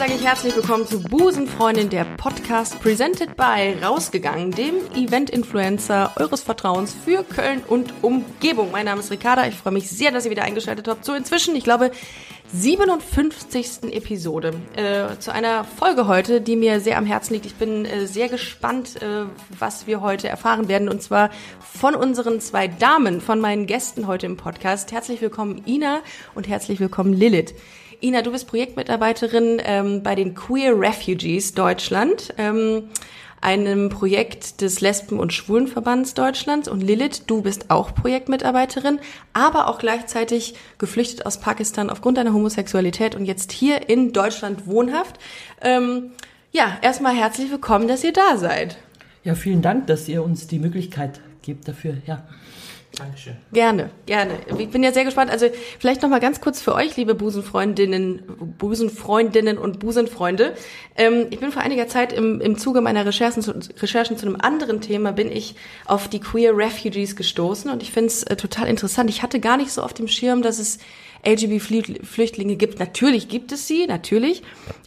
Sage ich herzlich willkommen zu Busenfreundin, der Podcast presented by Rausgegangen, dem Event-Influencer eures Vertrauens für Köln und Umgebung. Mein Name ist Ricarda. Ich freue mich sehr, dass ihr wieder eingeschaltet habt. So inzwischen, ich glaube, 57. Episode äh, zu einer Folge heute, die mir sehr am Herzen liegt. Ich bin äh, sehr gespannt, äh, was wir heute erfahren werden. Und zwar von unseren zwei Damen, von meinen Gästen heute im Podcast. Herzlich willkommen Ina und herzlich willkommen Lilith. Ina, du bist Projektmitarbeiterin ähm, bei den Queer Refugees Deutschland, ähm, einem Projekt des Lesben- und Schwulenverbands Deutschlands. Und Lilith, du bist auch Projektmitarbeiterin, aber auch gleichzeitig geflüchtet aus Pakistan aufgrund deiner Homosexualität und jetzt hier in Deutschland wohnhaft. Ähm, ja, erstmal herzlich willkommen, dass ihr da seid. Ja, vielen Dank, dass ihr uns die Möglichkeit gebt dafür. Ja. Dankeschön. Gerne, gerne. Ich bin ja sehr gespannt. Also vielleicht noch mal ganz kurz für euch, liebe Busenfreundinnen, Busenfreundinnen und Busenfreunde. Ähm, ich bin vor einiger Zeit im, im Zuge meiner Recherchen zu, Recherchen zu einem anderen Thema bin ich auf die Queer Refugees gestoßen und ich finde es äh, total interessant. Ich hatte gar nicht so auf dem Schirm, dass es LGBT-Flüchtlinge gibt. Natürlich gibt es sie, natürlich.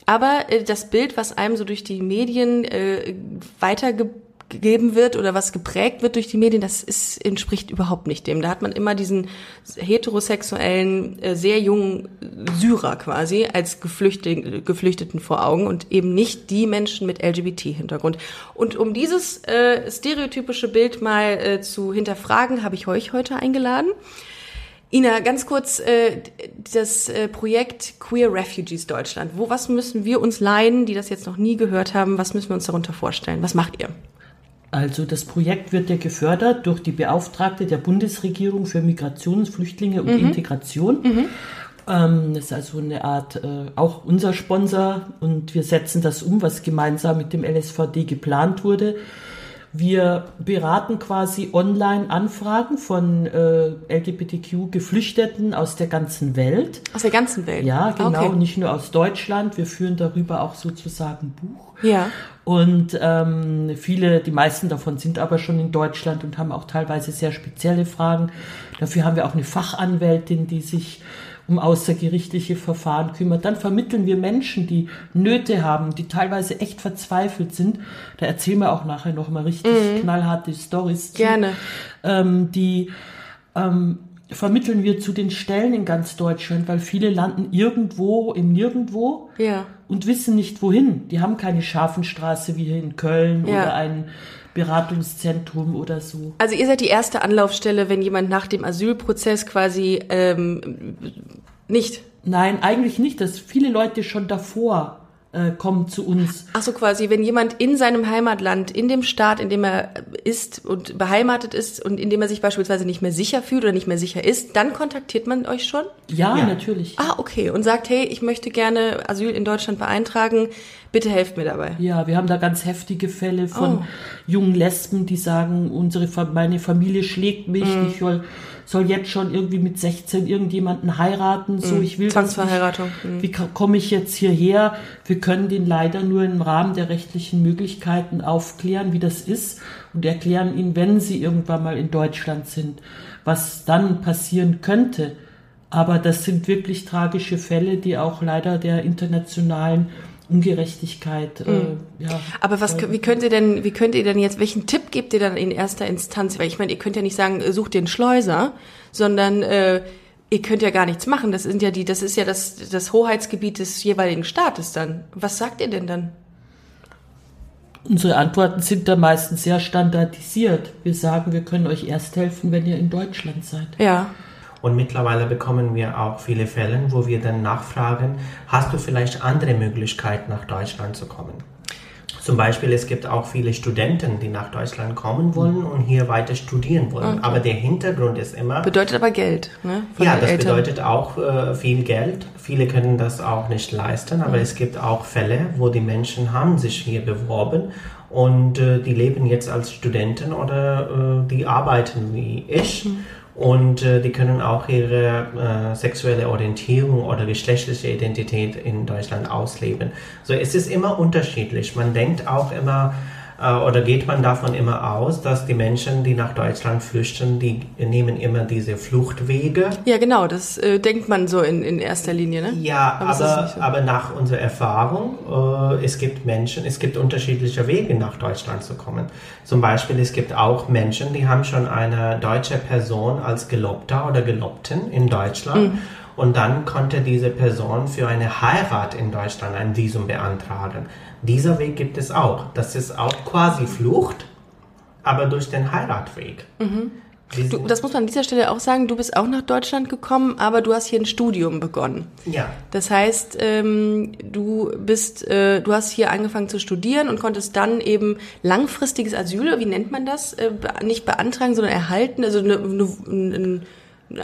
Aber äh, das Bild, was einem so durch die Medien äh, weitergebracht gegeben wird oder was geprägt wird durch die Medien, das ist, entspricht überhaupt nicht dem. Da hat man immer diesen heterosexuellen, äh, sehr jungen Syrer quasi als Geflüchteten, Geflüchteten vor Augen und eben nicht die Menschen mit LGBT-Hintergrund. Und um dieses äh, stereotypische Bild mal äh, zu hinterfragen, habe ich euch heute eingeladen. Ina, ganz kurz äh, das äh, Projekt Queer Refugees Deutschland. Wo was müssen wir uns leihen, die das jetzt noch nie gehört haben? Was müssen wir uns darunter vorstellen? Was macht ihr? Also das Projekt wird ja gefördert durch die Beauftragte der Bundesregierung für Migration, Flüchtlinge und mhm. Integration. Mhm. Ähm, das ist also eine Art, äh, auch unser Sponsor und wir setzen das um, was gemeinsam mit dem LSVD geplant wurde. Wir beraten quasi online Anfragen von äh, LGBTQ-Geflüchteten aus der ganzen Welt. Aus der ganzen Welt? Ja, genau, okay. nicht nur aus Deutschland. Wir führen darüber auch sozusagen Buch. Ja. Und ähm, viele, die meisten davon sind aber schon in Deutschland und haben auch teilweise sehr spezielle Fragen. Dafür haben wir auch eine Fachanwältin, die sich um außergerichtliche Verfahren kümmert. Dann vermitteln wir Menschen, die Nöte haben, die teilweise echt verzweifelt sind. Da erzählen wir auch nachher nochmal richtig mhm. knallharte Stories. Gerne. Ähm, die ähm, vermitteln wir zu den Stellen in ganz Deutschland, weil viele landen irgendwo im Nirgendwo ja. und wissen nicht wohin. Die haben keine Schafenstraße wie hier in Köln ja. oder ein Beratungszentrum oder so. Also ihr seid die erste Anlaufstelle, wenn jemand nach dem Asylprozess quasi ähm, nicht. Nein, eigentlich nicht. Dass viele Leute schon davor äh, kommen zu uns. Ach so, quasi, wenn jemand in seinem Heimatland, in dem Staat, in dem er ist und beheimatet ist und in dem er sich beispielsweise nicht mehr sicher fühlt oder nicht mehr sicher ist, dann kontaktiert man euch schon? Ja, ja. natürlich. Ah, okay. Und sagt, hey, ich möchte gerne Asyl in Deutschland beeintragen. Bitte helft mir dabei. Ja, wir haben da ganz heftige Fälle von oh. jungen Lesben, die sagen, unsere, meine Familie schlägt mich, mm. ich soll soll jetzt schon irgendwie mit 16 irgendjemanden heiraten, so mhm. ich will Zwangsverheiratung. Mhm. Wie komme ich jetzt hierher? Wir können den leider nur im Rahmen der rechtlichen Möglichkeiten aufklären, wie das ist und erklären ihnen, wenn sie irgendwann mal in Deutschland sind, was dann passieren könnte. Aber das sind wirklich tragische Fälle, die auch leider der internationalen Ungerechtigkeit. Äh, mhm. Äh, ja, Aber was, wie könnt ihr denn, wie könnt ihr denn jetzt, welchen Tipp gebt ihr dann in erster Instanz? Weil ich meine, ihr könnt ja nicht sagen, äh, sucht den Schleuser, sondern äh, ihr könnt ja gar nichts machen. Das sind ja die, das ist ja das, das Hoheitsgebiet des jeweiligen Staates dann. Was sagt ihr denn dann? Unsere Antworten sind da meistens sehr standardisiert. Wir sagen, wir können euch erst helfen, wenn ihr in Deutschland seid. Ja. Und mittlerweile bekommen wir auch viele Fälle, wo wir dann nachfragen, hast du vielleicht andere Möglichkeiten nach Deutschland zu kommen? Zum Beispiel, es gibt auch viele Studenten, die nach Deutschland kommen wollen und hier weiter studieren wollen. Okay. Aber der Hintergrund ist immer. Bedeutet aber Geld, ne? Von ja, das Eltern. bedeutet auch äh, viel Geld. Viele können das auch nicht leisten, aber mhm. es gibt auch Fälle, wo die Menschen haben sich hier beworben und äh, die leben jetzt als Studenten oder äh, die arbeiten wie ich. Mhm und äh, die können auch ihre äh, sexuelle Orientierung oder geschlechtliche Identität in Deutschland ausleben. So, es ist immer unterschiedlich. Man denkt auch immer, oder geht man davon immer aus, dass die Menschen, die nach Deutschland flüchten, die nehmen immer diese Fluchtwege? Ja, genau, das äh, denkt man so in, in erster Linie, ne? Ja, aber, aber, so. aber nach unserer Erfahrung, äh, es gibt Menschen, es gibt unterschiedliche Wege nach Deutschland zu kommen. Zum Beispiel, es gibt auch Menschen, die haben schon eine deutsche Person als Gelobter oder Gelobten in Deutschland. Mhm. Und dann konnte diese Person für eine Heirat in Deutschland ein Visum beantragen. Dieser Weg gibt es auch. Das ist auch quasi Flucht, aber durch den Heiratweg. Mhm. Du, das muss man an dieser Stelle auch sagen, du bist auch nach Deutschland gekommen, aber du hast hier ein Studium begonnen. Ja. Das heißt, ähm, du bist, äh, du hast hier angefangen zu studieren und konntest dann eben langfristiges Asyl, wie nennt man das, äh, nicht beantragen, sondern erhalten, also eine, eine, eine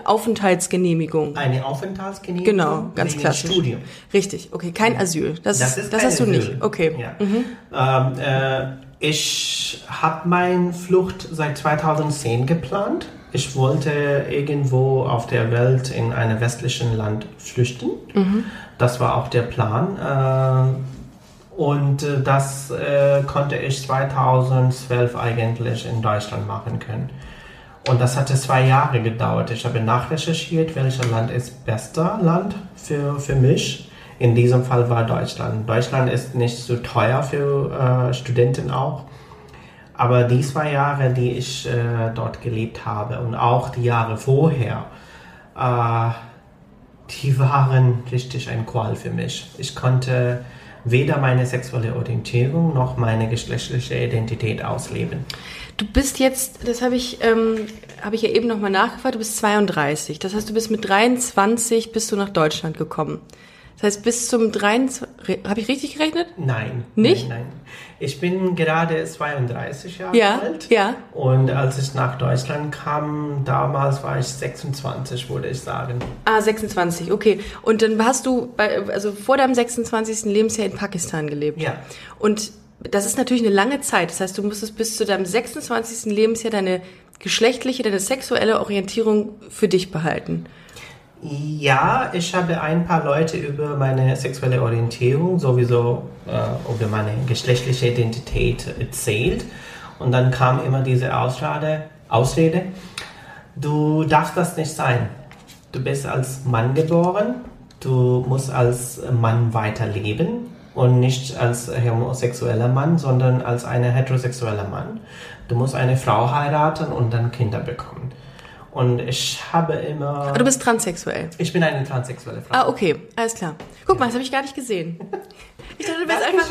Aufenthaltsgenehmigung. Eine Aufenthaltsgenehmigung? Genau, ganz klassisch. Studium. Richtig, okay, kein Asyl. Das, das, ist das hast Asyl. du nicht. Okay. Ja. Mhm. Ähm, äh, ich habe meine Flucht seit 2010 geplant. Ich wollte irgendwo auf der Welt in einem westlichen Land flüchten. Mhm. Das war auch der Plan. Äh, und äh, das äh, konnte ich 2012 eigentlich in Deutschland machen können. Und das hatte zwei Jahre gedauert. Ich habe nachrecherchiert, welches Land ist bester Land für, für mich. In diesem Fall war Deutschland. Deutschland ist nicht so teuer für äh, Studenten auch. Aber die zwei Jahre, die ich äh, dort gelebt habe und auch die Jahre vorher, äh, die waren richtig ein Qual für mich. Ich konnte weder meine sexuelle Orientierung noch meine geschlechtliche Identität ausleben. Du bist jetzt, das habe ich, ähm, habe ich ja eben nochmal nachgefragt, du bist 32. Das heißt, du bist mit 23 bist du nach Deutschland gekommen. Das heißt, bis zum 23, habe ich richtig gerechnet? Nein. Nicht? Nein, nein. Ich bin gerade 32 Jahre ja, alt. Ja. Und als ich nach Deutschland kam, damals war ich 26, würde ich sagen. Ah, 26, okay. Und dann hast du, bei, also vor deinem 26. Lebensjahr in Pakistan gelebt. Ja. Und das ist natürlich eine lange Zeit. Das heißt, du musstest bis zu deinem 26. Lebensjahr deine geschlechtliche, deine sexuelle Orientierung für dich behalten. Ja, ich habe ein paar Leute über meine sexuelle Orientierung, sowieso äh, über meine geschlechtliche Identität erzählt. Und dann kam immer diese Ausrede, Ausrede, du darfst das nicht sein. Du bist als Mann geboren, du musst als Mann weiterleben und nicht als homosexueller Mann, sondern als ein heterosexueller Mann. Du musst eine Frau heiraten und dann Kinder bekommen. Und ich habe immer. Aber du bist transsexuell. Ich bin eine transsexuelle Frau. Ah, okay, alles klar. Guck ja. mal, das habe ich gar nicht gesehen. Ich dachte, du wärst einfach,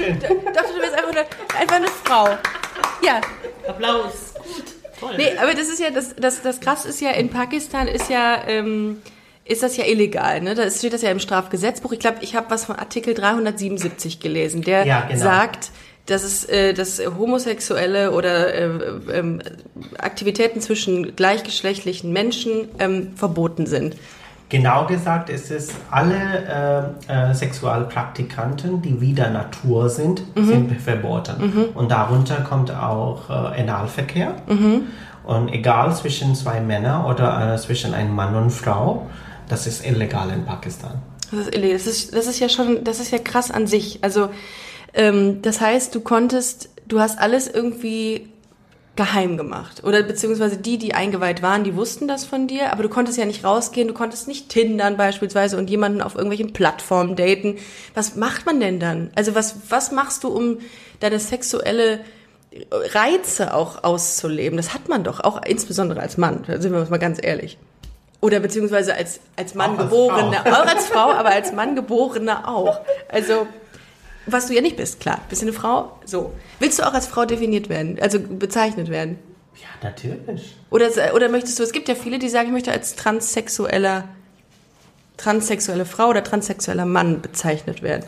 dachte, du wärst einfach, eine, einfach eine Frau. Ja. Applaus. Gut. Toll. Nee, aber das ist ja, das, das, das krass ist ja, in Pakistan ist ja, ähm, ist das ja illegal. Ne? Da steht das ja im Strafgesetzbuch. Ich glaube, ich habe was von Artikel 377 gelesen, der ja, genau. sagt, dass es äh, dass homosexuelle oder äh, äh, Aktivitäten zwischen gleichgeschlechtlichen Menschen ähm, verboten sind. Genau gesagt ist es, alle äh, äh, Sexualpraktikanten, die wieder Natur sind, mhm. sind verboten. Mhm. Und darunter kommt auch äh, Analverkehr. Mhm. Und egal zwischen zwei Männern oder äh, zwischen einem Mann und Frau, das ist illegal in Pakistan. Das ist illegal. Das ist, das ist ja schon, das ist ja krass an sich. Also ähm, das heißt, du konntest, du hast alles irgendwie geheim gemacht. Oder beziehungsweise die, die eingeweiht waren, die wussten das von dir, aber du konntest ja nicht rausgehen, du konntest nicht tindern beispielsweise und jemanden auf irgendwelchen Plattformen daten. Was macht man denn dann? Also was, was machst du, um deine sexuelle Reize auch auszuleben? Das hat man doch, auch insbesondere als Mann, sind wir uns mal ganz ehrlich. Oder beziehungsweise als, als Mann geborene, auch als Frau, aber als Mann geborene auch. Also was du ja nicht bist, klar. Bist du eine Frau? So. Willst du auch als Frau definiert werden, also bezeichnet werden? Ja, natürlich. Oder, oder möchtest du, es gibt ja viele, die sagen, ich möchte als transsexueller, transsexuelle Frau oder transsexueller Mann bezeichnet werden.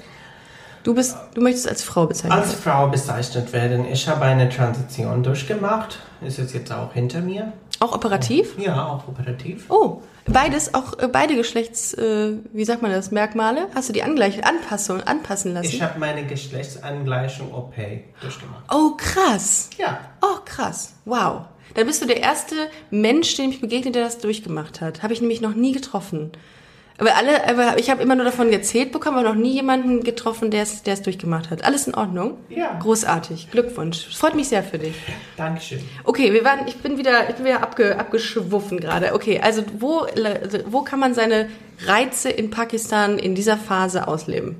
Du bist, du möchtest als Frau bezeichnet werden. Als Frau bezeichnet werden. Ich habe eine Transition durchgemacht. Ist es jetzt auch hinter mir. Auch operativ? Ja, auch operativ. Oh, beides, auch äh, beide Geschlechts, äh, wie sagt man das, Merkmale? Hast du die Angleich Anpassung, anpassen lassen? Ich habe meine Geschlechtsangleichung OP durchgemacht. Oh, krass. Ja. Oh, krass. Wow. Dann bist du der erste Mensch, dem ich begegnet, der das durchgemacht hat. Habe ich nämlich noch nie getroffen. Aber alle, aber ich habe immer nur davon erzählt bekommen, aber noch nie jemanden getroffen, der es, der es durchgemacht hat. Alles in Ordnung? Ja. Großartig. Glückwunsch. Freut mich sehr für dich. Dankeschön. Okay, wir waren, ich bin wieder, ich bin wieder abge, abgeschwuffen gerade. Okay, also wo, wo kann man seine Reize in Pakistan in dieser Phase ausleben?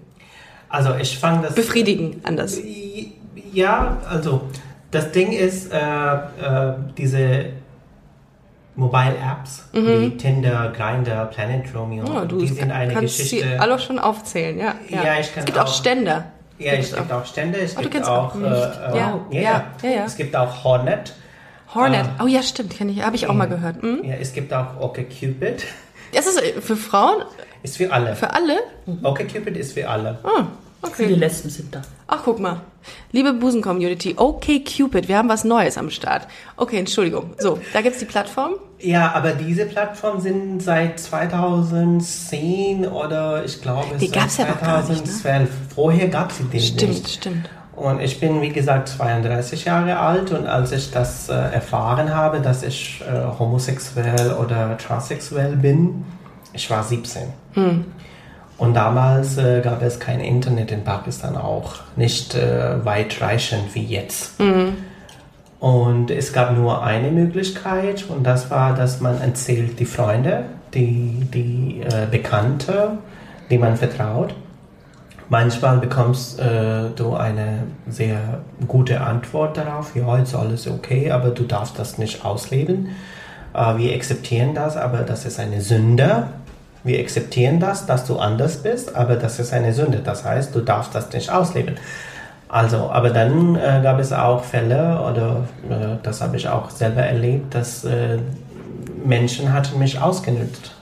Also ich fange das. Befriedigen, anders. Ja, also das Ding ist, äh, äh, diese Mobile Apps mhm. wie Tinder, Grindr, Planet Romeo, oh, du die sind eine kannst Geschichte. Sie alle schon aufzählen, ja. Ja, ja Es gibt auch, auch Ständer. Ja, es gibt auch Ständer, es oh, gibt auch, auch äh, ja, ja, ja, ja, es gibt auch Hornet. Hornet, äh, oh ja, stimmt, kenne ich, habe ich auch mal gehört. Hm? Ja, es gibt auch OkCupid. Das ist für Frauen? Ist für alle. Für alle? OkCupid ist für alle. Oh, okay. Viele Lesben sind da. Ach, guck mal. Liebe Busen-Community, okay Cupid, wir haben was Neues am Start. Okay, Entschuldigung. So, da gibt's die Plattform. Ja, aber diese Plattformen sind seit 2010 oder ich glaube die gab's 2012. Ja nicht, ne? Vorher gab es die stimmt, nicht. Stimmt, stimmt. Und ich bin, wie gesagt, 32 Jahre alt und als ich das äh, erfahren habe, dass ich äh, homosexuell oder transsexuell bin, ich war 17. Hm. Und damals äh, gab es kein Internet in Pakistan auch, nicht äh, weitreichend wie jetzt. Mhm. Und es gab nur eine Möglichkeit und das war, dass man erzählt die Freunde, die, die äh, Bekannte, die man vertraut. Manchmal bekommst äh, du eine sehr gute Antwort darauf, ja, ist alles okay, aber du darfst das nicht ausleben. Äh, wir akzeptieren das, aber das ist eine Sünde wir akzeptieren das, dass du anders bist, aber das ist eine Sünde. Das heißt, du darfst das nicht ausleben. Also, aber dann äh, gab es auch Fälle, oder äh, das habe ich auch selber erlebt, dass äh, Menschen hatten mich ausgenutzt.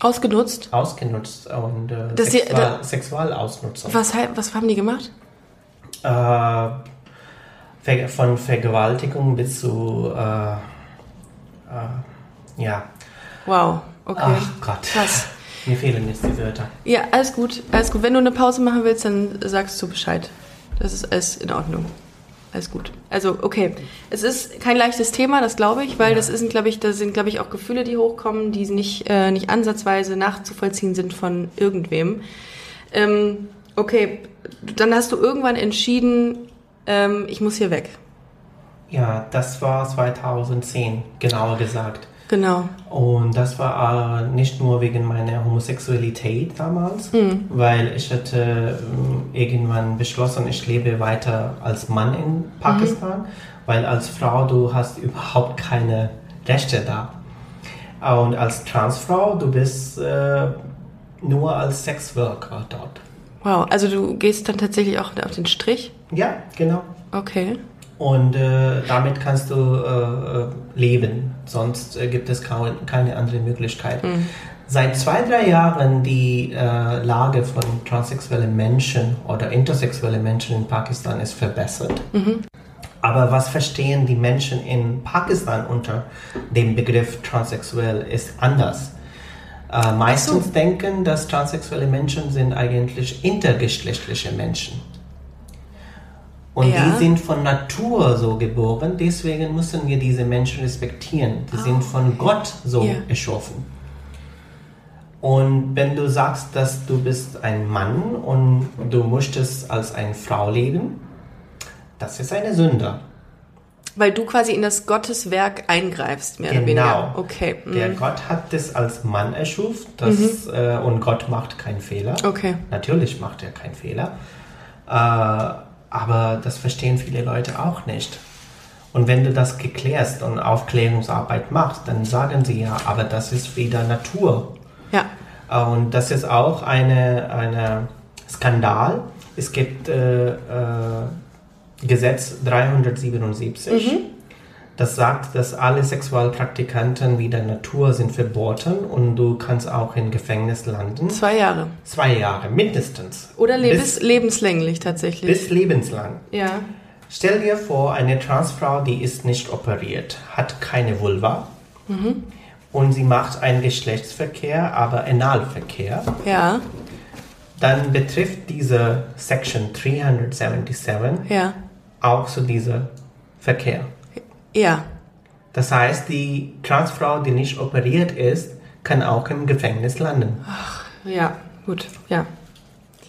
Ausgenutzt? Ausgenutzt und äh, Sexual, Sie, Sexualausnutzung. Was, was haben die gemacht? Äh, von Vergewaltigung bis zu, äh, ja. Wow. Okay. Ach Gott. Krass. Mir fehlen jetzt die Wörter. Ja, alles gut. Alles gut. Wenn du eine Pause machen willst, dann sagst du Bescheid. Das ist alles in Ordnung. Alles gut. Also, okay. Es ist kein leichtes Thema, das glaube ich, weil ja. das ist, glaube ich, da sind, glaube ich, auch Gefühle, die hochkommen, die nicht, äh, nicht ansatzweise nachzuvollziehen sind von irgendwem. Ähm, okay, dann hast du irgendwann entschieden, ähm, ich muss hier weg. Ja, das war 2010, genauer gesagt. Genau. Und das war äh, nicht nur wegen meiner Homosexualität damals, mhm. weil ich hatte äh, irgendwann beschlossen, ich lebe weiter als Mann in Pakistan, mhm. weil als Frau du hast überhaupt keine Rechte da. Und als Transfrau, du bist äh, nur als Sexworker dort. Wow, also du gehst dann tatsächlich auch auf den Strich? Ja, genau. Okay. Und äh, damit kannst du äh, äh leben, sonst äh, gibt es kaum, keine andere Möglichkeit. Mhm. Seit zwei, drei Jahren die äh, Lage von transsexuellen Menschen oder intersexuellen Menschen in Pakistan ist verbessert. Mhm. Aber was verstehen die Menschen in Pakistan unter dem Begriff transsexuell ist anders. Äh, meistens so. denken, dass transsexuelle Menschen sind eigentlich intergeschlechtliche Menschen. Und ja. die sind von Natur so geboren, deswegen müssen wir diese Menschen respektieren. Die oh. sind von Gott so ja. erschaffen. Und wenn du sagst, dass du bist ein Mann und du möchtest als eine Frau leben, das ist eine Sünde. Weil du quasi in das Gotteswerk eingreifst, mehr genau. oder weniger. Okay. Mhm. Der Gott hat das als Mann erschufen das, mhm. äh, und Gott macht keinen Fehler. Okay. Natürlich macht er keinen Fehler. Äh, aber das verstehen viele Leute auch nicht. Und wenn du das geklärst und Aufklärungsarbeit machst, dann sagen sie ja, aber das ist wieder Natur. Ja. Und das ist auch eine, eine Skandal. Es gibt äh, äh, Gesetz 377. Mhm. Das sagt, dass alle Sexualpraktikanten wie der Natur sind verboten und du kannst auch im Gefängnis landen. Zwei Jahre. Zwei Jahre, mindestens. Oder lebens bis, lebenslänglich tatsächlich. Bis lebenslang. Ja. Stell dir vor, eine Transfrau, die ist nicht operiert, hat keine Vulva mhm. und sie macht einen Geschlechtsverkehr, aber Analverkehr. Ja. Dann betrifft diese Section 377 ja. auch so dieser Verkehr. Ja. Das heißt, die Transfrau, die nicht operiert ist, kann auch im Gefängnis landen. Ach, ja, gut, ja.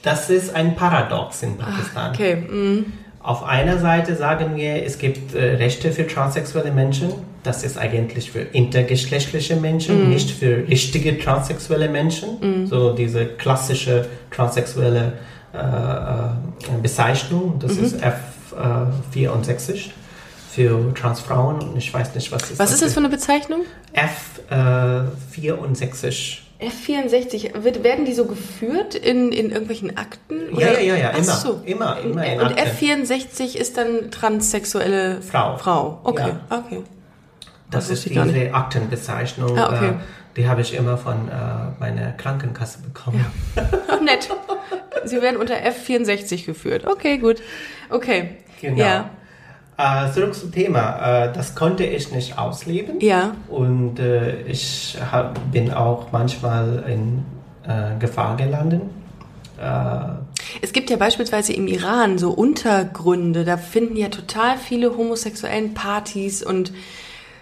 Das ist ein Paradox in Pakistan. Ach, okay. Mm. Auf einer Seite sagen wir, es gibt äh, Rechte für transsexuelle Menschen. Das ist eigentlich für intergeschlechtliche Menschen, mm. nicht für richtige transsexuelle Menschen. Mm. So diese klassische transsexuelle äh, äh, Bezeichnung, das -hmm. ist F64 für Transfrauen und ich weiß nicht, was ist Was ist das für eine Bezeichnung? F64. F64, wird, werden die so geführt in, in irgendwelchen Akten? Oder? Ja, ja, ja, immer. So. Immer, immer in Und F64 ist dann transsexuelle Frau. Frau. Okay, ja. okay. Das, das ist diese Aktenbezeichnung. Ah, okay. Äh, die habe ich immer von äh, meiner Krankenkasse bekommen. Ja. Nett. Sie werden unter F64 geführt. Okay, gut. Okay. Genau. Ja. Äh, zurück zum Thema. Äh, das konnte ich nicht ausleben. Ja. Und äh, ich hab, bin auch manchmal in äh, Gefahr gelandet. Äh, es gibt ja beispielsweise im Iran so Untergründe, da finden ja total viele homosexuellen Partys und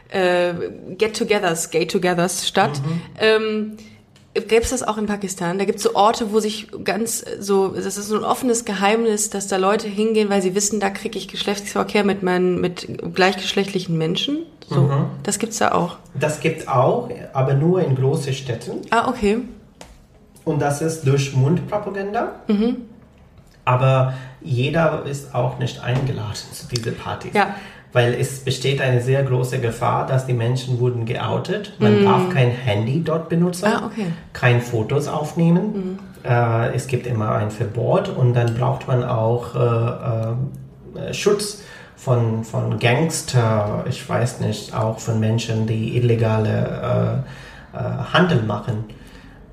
äh, Get-togethers, Gay-togethers statt. Mhm. Ähm, Gäbe es das auch in Pakistan? Da gibt es so Orte, wo sich ganz so, das ist so ein offenes Geheimnis, dass da Leute hingehen, weil sie wissen, da kriege ich Geschlechtsverkehr mit meinen, mit gleichgeschlechtlichen Menschen. So, mhm. das gibt's da auch. Das gibt's auch, aber nur in großen Städten. Ah, okay. Und das ist durch Mundpropaganda. Mhm. Aber jeder ist auch nicht eingeladen zu diesen Partys. Ja weil es besteht eine sehr große Gefahr, dass die Menschen wurden geoutet. Man mm. darf kein Handy dort benutzen, ah, okay. kein Fotos aufnehmen. Mm. Äh, es gibt immer ein Verbot und dann braucht man auch äh, äh, Schutz von, von Gangster, ich weiß nicht, auch von Menschen, die illegale äh, äh, Handel machen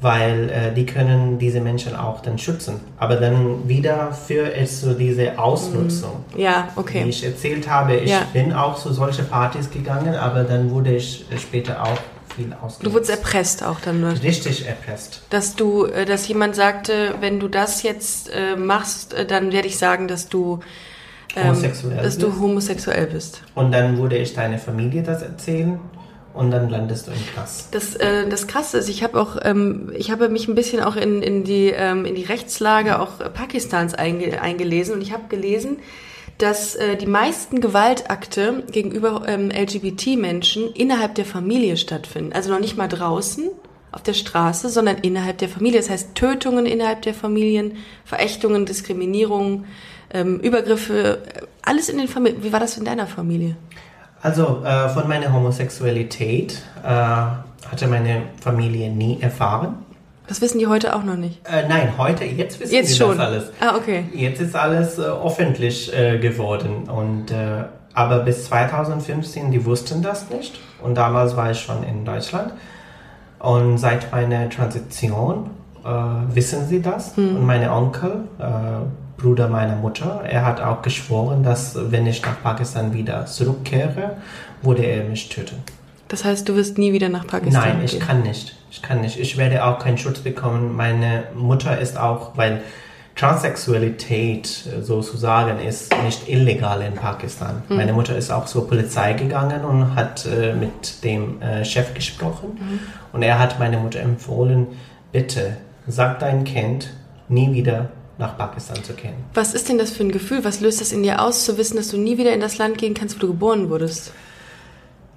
weil äh, die können diese Menschen auch dann schützen. Aber dann wieder für es so diese Ausnutzung. Mhm. Ja, okay. Wie ich erzählt habe, ich ja. bin auch zu solchen Partys gegangen, aber dann wurde ich später auch viel ausgenutzt. Du wurdest erpresst auch dann nur. Richtig erpresst. Dass du, äh, dass jemand sagte, wenn du das jetzt äh, machst, äh, dann werde ich sagen, dass du ähm, homosexuell dass bist. du homosexuell bist. Und dann würde ich deine Familie das erzählen und dann landest du im Knast. Das, äh, das Krasse ist, ich habe auch, ähm, ich habe mich ein bisschen auch in, in, die, ähm, in die Rechtslage auch Pakistans einge, eingelesen und ich habe gelesen, dass äh, die meisten Gewaltakte gegenüber ähm, LGBT-Menschen innerhalb der Familie stattfinden. Also noch nicht mal draußen auf der Straße, sondern innerhalb der Familie. Das heißt Tötungen innerhalb der Familien, Verächtungen, Diskriminierung, ähm, Übergriffe, alles in den Familien. Wie war das in deiner Familie? Also äh, von meiner Homosexualität äh, hatte meine Familie nie erfahren. Das wissen die heute auch noch nicht? Äh, nein, heute, jetzt wissen jetzt sie schon. das alles. Ah, okay. Jetzt ist alles äh, öffentlich äh, geworden. Und, äh, aber bis 2015, die wussten das nicht. Und damals war ich schon in Deutschland. Und seit meiner Transition wissen sie das. Hm. Und meine Onkel Bruder meiner Mutter. Er hat auch geschworen, dass wenn ich nach Pakistan wieder zurückkehre, würde er mich töten. Das heißt, du wirst nie wieder nach Pakistan Nein, ich kann nicht. Ich kann nicht. Ich werde auch keinen Schutz bekommen. Meine Mutter ist auch, weil Transsexualität sozusagen ist nicht illegal in Pakistan. Mhm. Meine Mutter ist auch zur Polizei gegangen und hat äh, mit dem äh, Chef gesprochen. Mhm. Und er hat meine Mutter empfohlen, bitte sag dein Kind nie wieder nach Pakistan zu gehen. Was ist denn das für ein Gefühl? Was löst das in dir aus, zu wissen, dass du nie wieder in das Land gehen kannst, wo du geboren wurdest?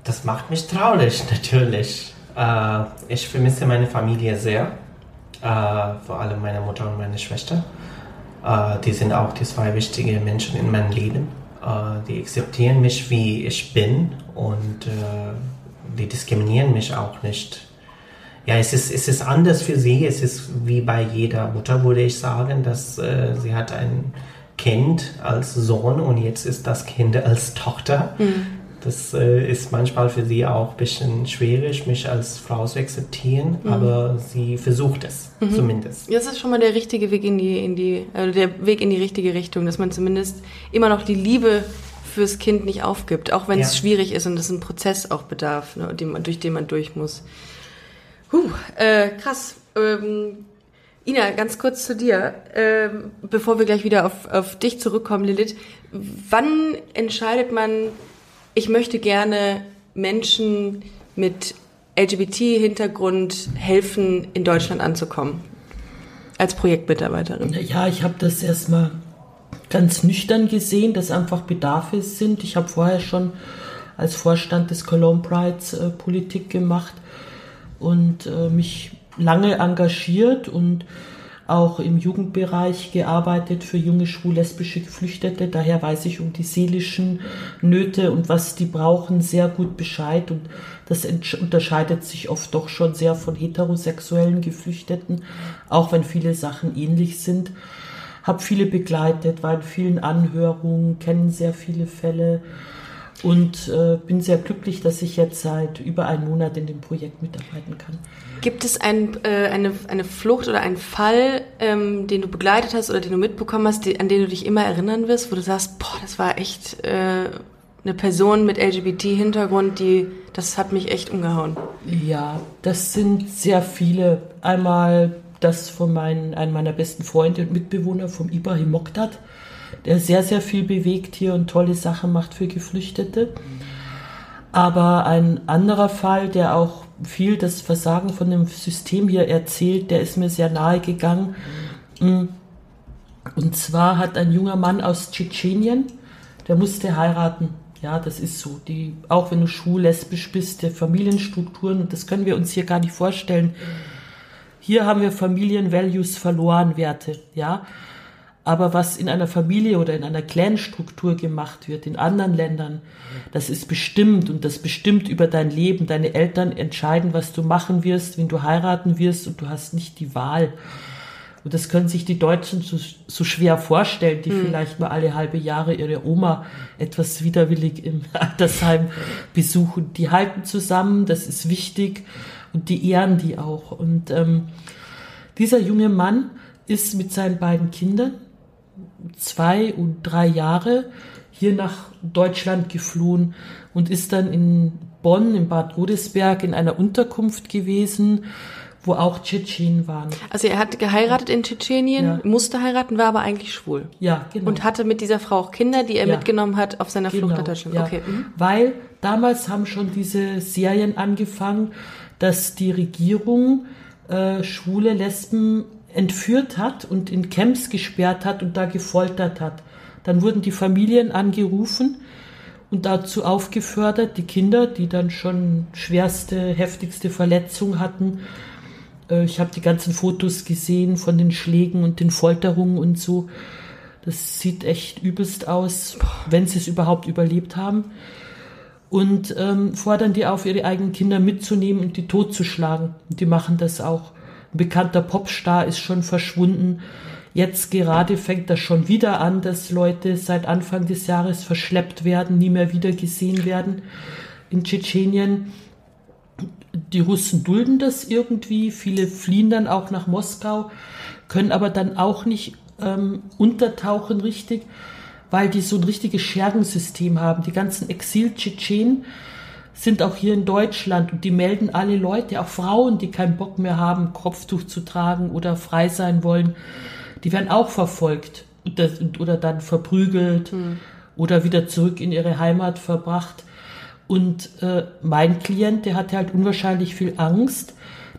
Das macht mich traurig, natürlich. Äh, ich vermisse meine Familie sehr, äh, vor allem meine Mutter und meine Schwester. Äh, die sind auch die zwei wichtigen Menschen in meinem Leben. Äh, die akzeptieren mich, wie ich bin und äh, die diskriminieren mich auch nicht ja, es ist, es ist anders für sie. Es ist wie bei jeder Mutter, würde ich sagen, dass äh, sie hat ein Kind als Sohn und jetzt ist das Kind als Tochter. Mhm. Das äh, ist manchmal für sie auch ein bisschen schwierig, mich als Frau zu akzeptieren, mhm. aber sie versucht es mhm. zumindest. Das ist schon mal der richtige Weg in die, in die, also der Weg in die richtige Richtung, dass man zumindest immer noch die Liebe fürs Kind nicht aufgibt, auch wenn ja. es schwierig ist und es einen Prozess auch bedarf, ne, durch den man durch muss. Huh, äh, krass. Ähm, Ina, ganz kurz zu dir, ähm, bevor wir gleich wieder auf, auf dich zurückkommen, Lilith. Wann entscheidet man, ich möchte gerne Menschen mit LGBT-Hintergrund helfen, in Deutschland anzukommen? Als Projektmitarbeiterin. Ja, ich habe das erstmal ganz nüchtern gesehen, dass einfach Bedarfe sind. Ich habe vorher schon als Vorstand des Cologne Prides äh, Politik gemacht und äh, mich lange engagiert und auch im Jugendbereich gearbeitet für junge schwul-lesbische Geflüchtete. Daher weiß ich um die seelischen Nöte und was die brauchen sehr gut Bescheid. Und das unterscheidet sich oft doch schon sehr von heterosexuellen Geflüchteten, auch wenn viele Sachen ähnlich sind. Hab viele begleitet, war in vielen Anhörungen, kennen sehr viele Fälle und äh, bin sehr glücklich, dass ich jetzt seit über einem Monat in dem Projekt mitarbeiten kann. Gibt es ein, äh, eine, eine Flucht oder einen Fall, ähm, den du begleitet hast oder den du mitbekommen hast, die, an den du dich immer erinnern wirst, wo du sagst, boah, das war echt äh, eine Person mit LGBT-Hintergrund, die, das hat mich echt umgehauen? Ja, das sind sehr viele. Einmal das von meinen, einem meiner besten Freunde und Mitbewohner, vom Ibrahim Mokdad der sehr, sehr viel bewegt hier und tolle Sachen macht für Geflüchtete. Aber ein anderer Fall, der auch viel das Versagen von dem System hier erzählt, der ist mir sehr nahe gegangen. Und zwar hat ein junger Mann aus Tschetschenien, der musste heiraten. Ja, das ist so. Die, auch wenn du schwul, lesbisch bist, der Familienstrukturen, und das können wir uns hier gar nicht vorstellen. Hier haben wir Familienvalues verloren, Werte, ja. Aber was in einer Familie oder in einer Clanstruktur gemacht wird, in anderen Ländern, das ist bestimmt und das bestimmt über dein Leben. Deine Eltern entscheiden, was du machen wirst, wenn du heiraten wirst und du hast nicht die Wahl. Und das können sich die Deutschen so, so schwer vorstellen, die mhm. vielleicht mal alle halbe Jahre ihre Oma etwas widerwillig im Altersheim besuchen. Die halten zusammen, das ist wichtig und die ehren die auch. Und ähm, dieser junge Mann ist mit seinen beiden Kindern zwei und drei Jahre hier nach Deutschland geflohen und ist dann in Bonn, in Bad Godesberg, in einer Unterkunft gewesen, wo auch Tschetschenen waren. Also er hat geheiratet in Tschetschenien, ja. musste heiraten, war aber eigentlich schwul. Ja, genau. Und hatte mit dieser Frau auch Kinder, die er ja. mitgenommen hat auf seiner genau, Flucht nach Deutschland. Ja. Okay. Mhm. Weil damals haben schon diese Serien angefangen, dass die Regierung äh, schwule Lesben entführt hat und in Camps gesperrt hat und da gefoltert hat. Dann wurden die Familien angerufen und dazu aufgefordert, die Kinder, die dann schon schwerste, heftigste Verletzung hatten. Äh, ich habe die ganzen Fotos gesehen von den Schlägen und den Folterungen und so. Das sieht echt übelst aus, wenn sie es überhaupt überlebt haben. Und ähm, fordern die auf, ihre eigenen Kinder mitzunehmen und die totzuschlagen. Und die machen das auch. Bekannter Popstar ist schon verschwunden. Jetzt gerade fängt das schon wieder an, dass Leute seit Anfang des Jahres verschleppt werden, nie mehr wieder gesehen werden in Tschetschenien. Die Russen dulden das irgendwie, viele fliehen dann auch nach Moskau, können aber dann auch nicht ähm, untertauchen richtig, weil die so ein richtiges Schergensystem haben. Die ganzen Exil-Tschetschenen sind auch hier in Deutschland und die melden alle Leute, auch Frauen, die keinen Bock mehr haben, Kopftuch zu tragen oder frei sein wollen, die werden auch verfolgt oder dann verprügelt mhm. oder wieder zurück in ihre Heimat verbracht. Und äh, mein Klient, der hatte halt unwahrscheinlich viel Angst,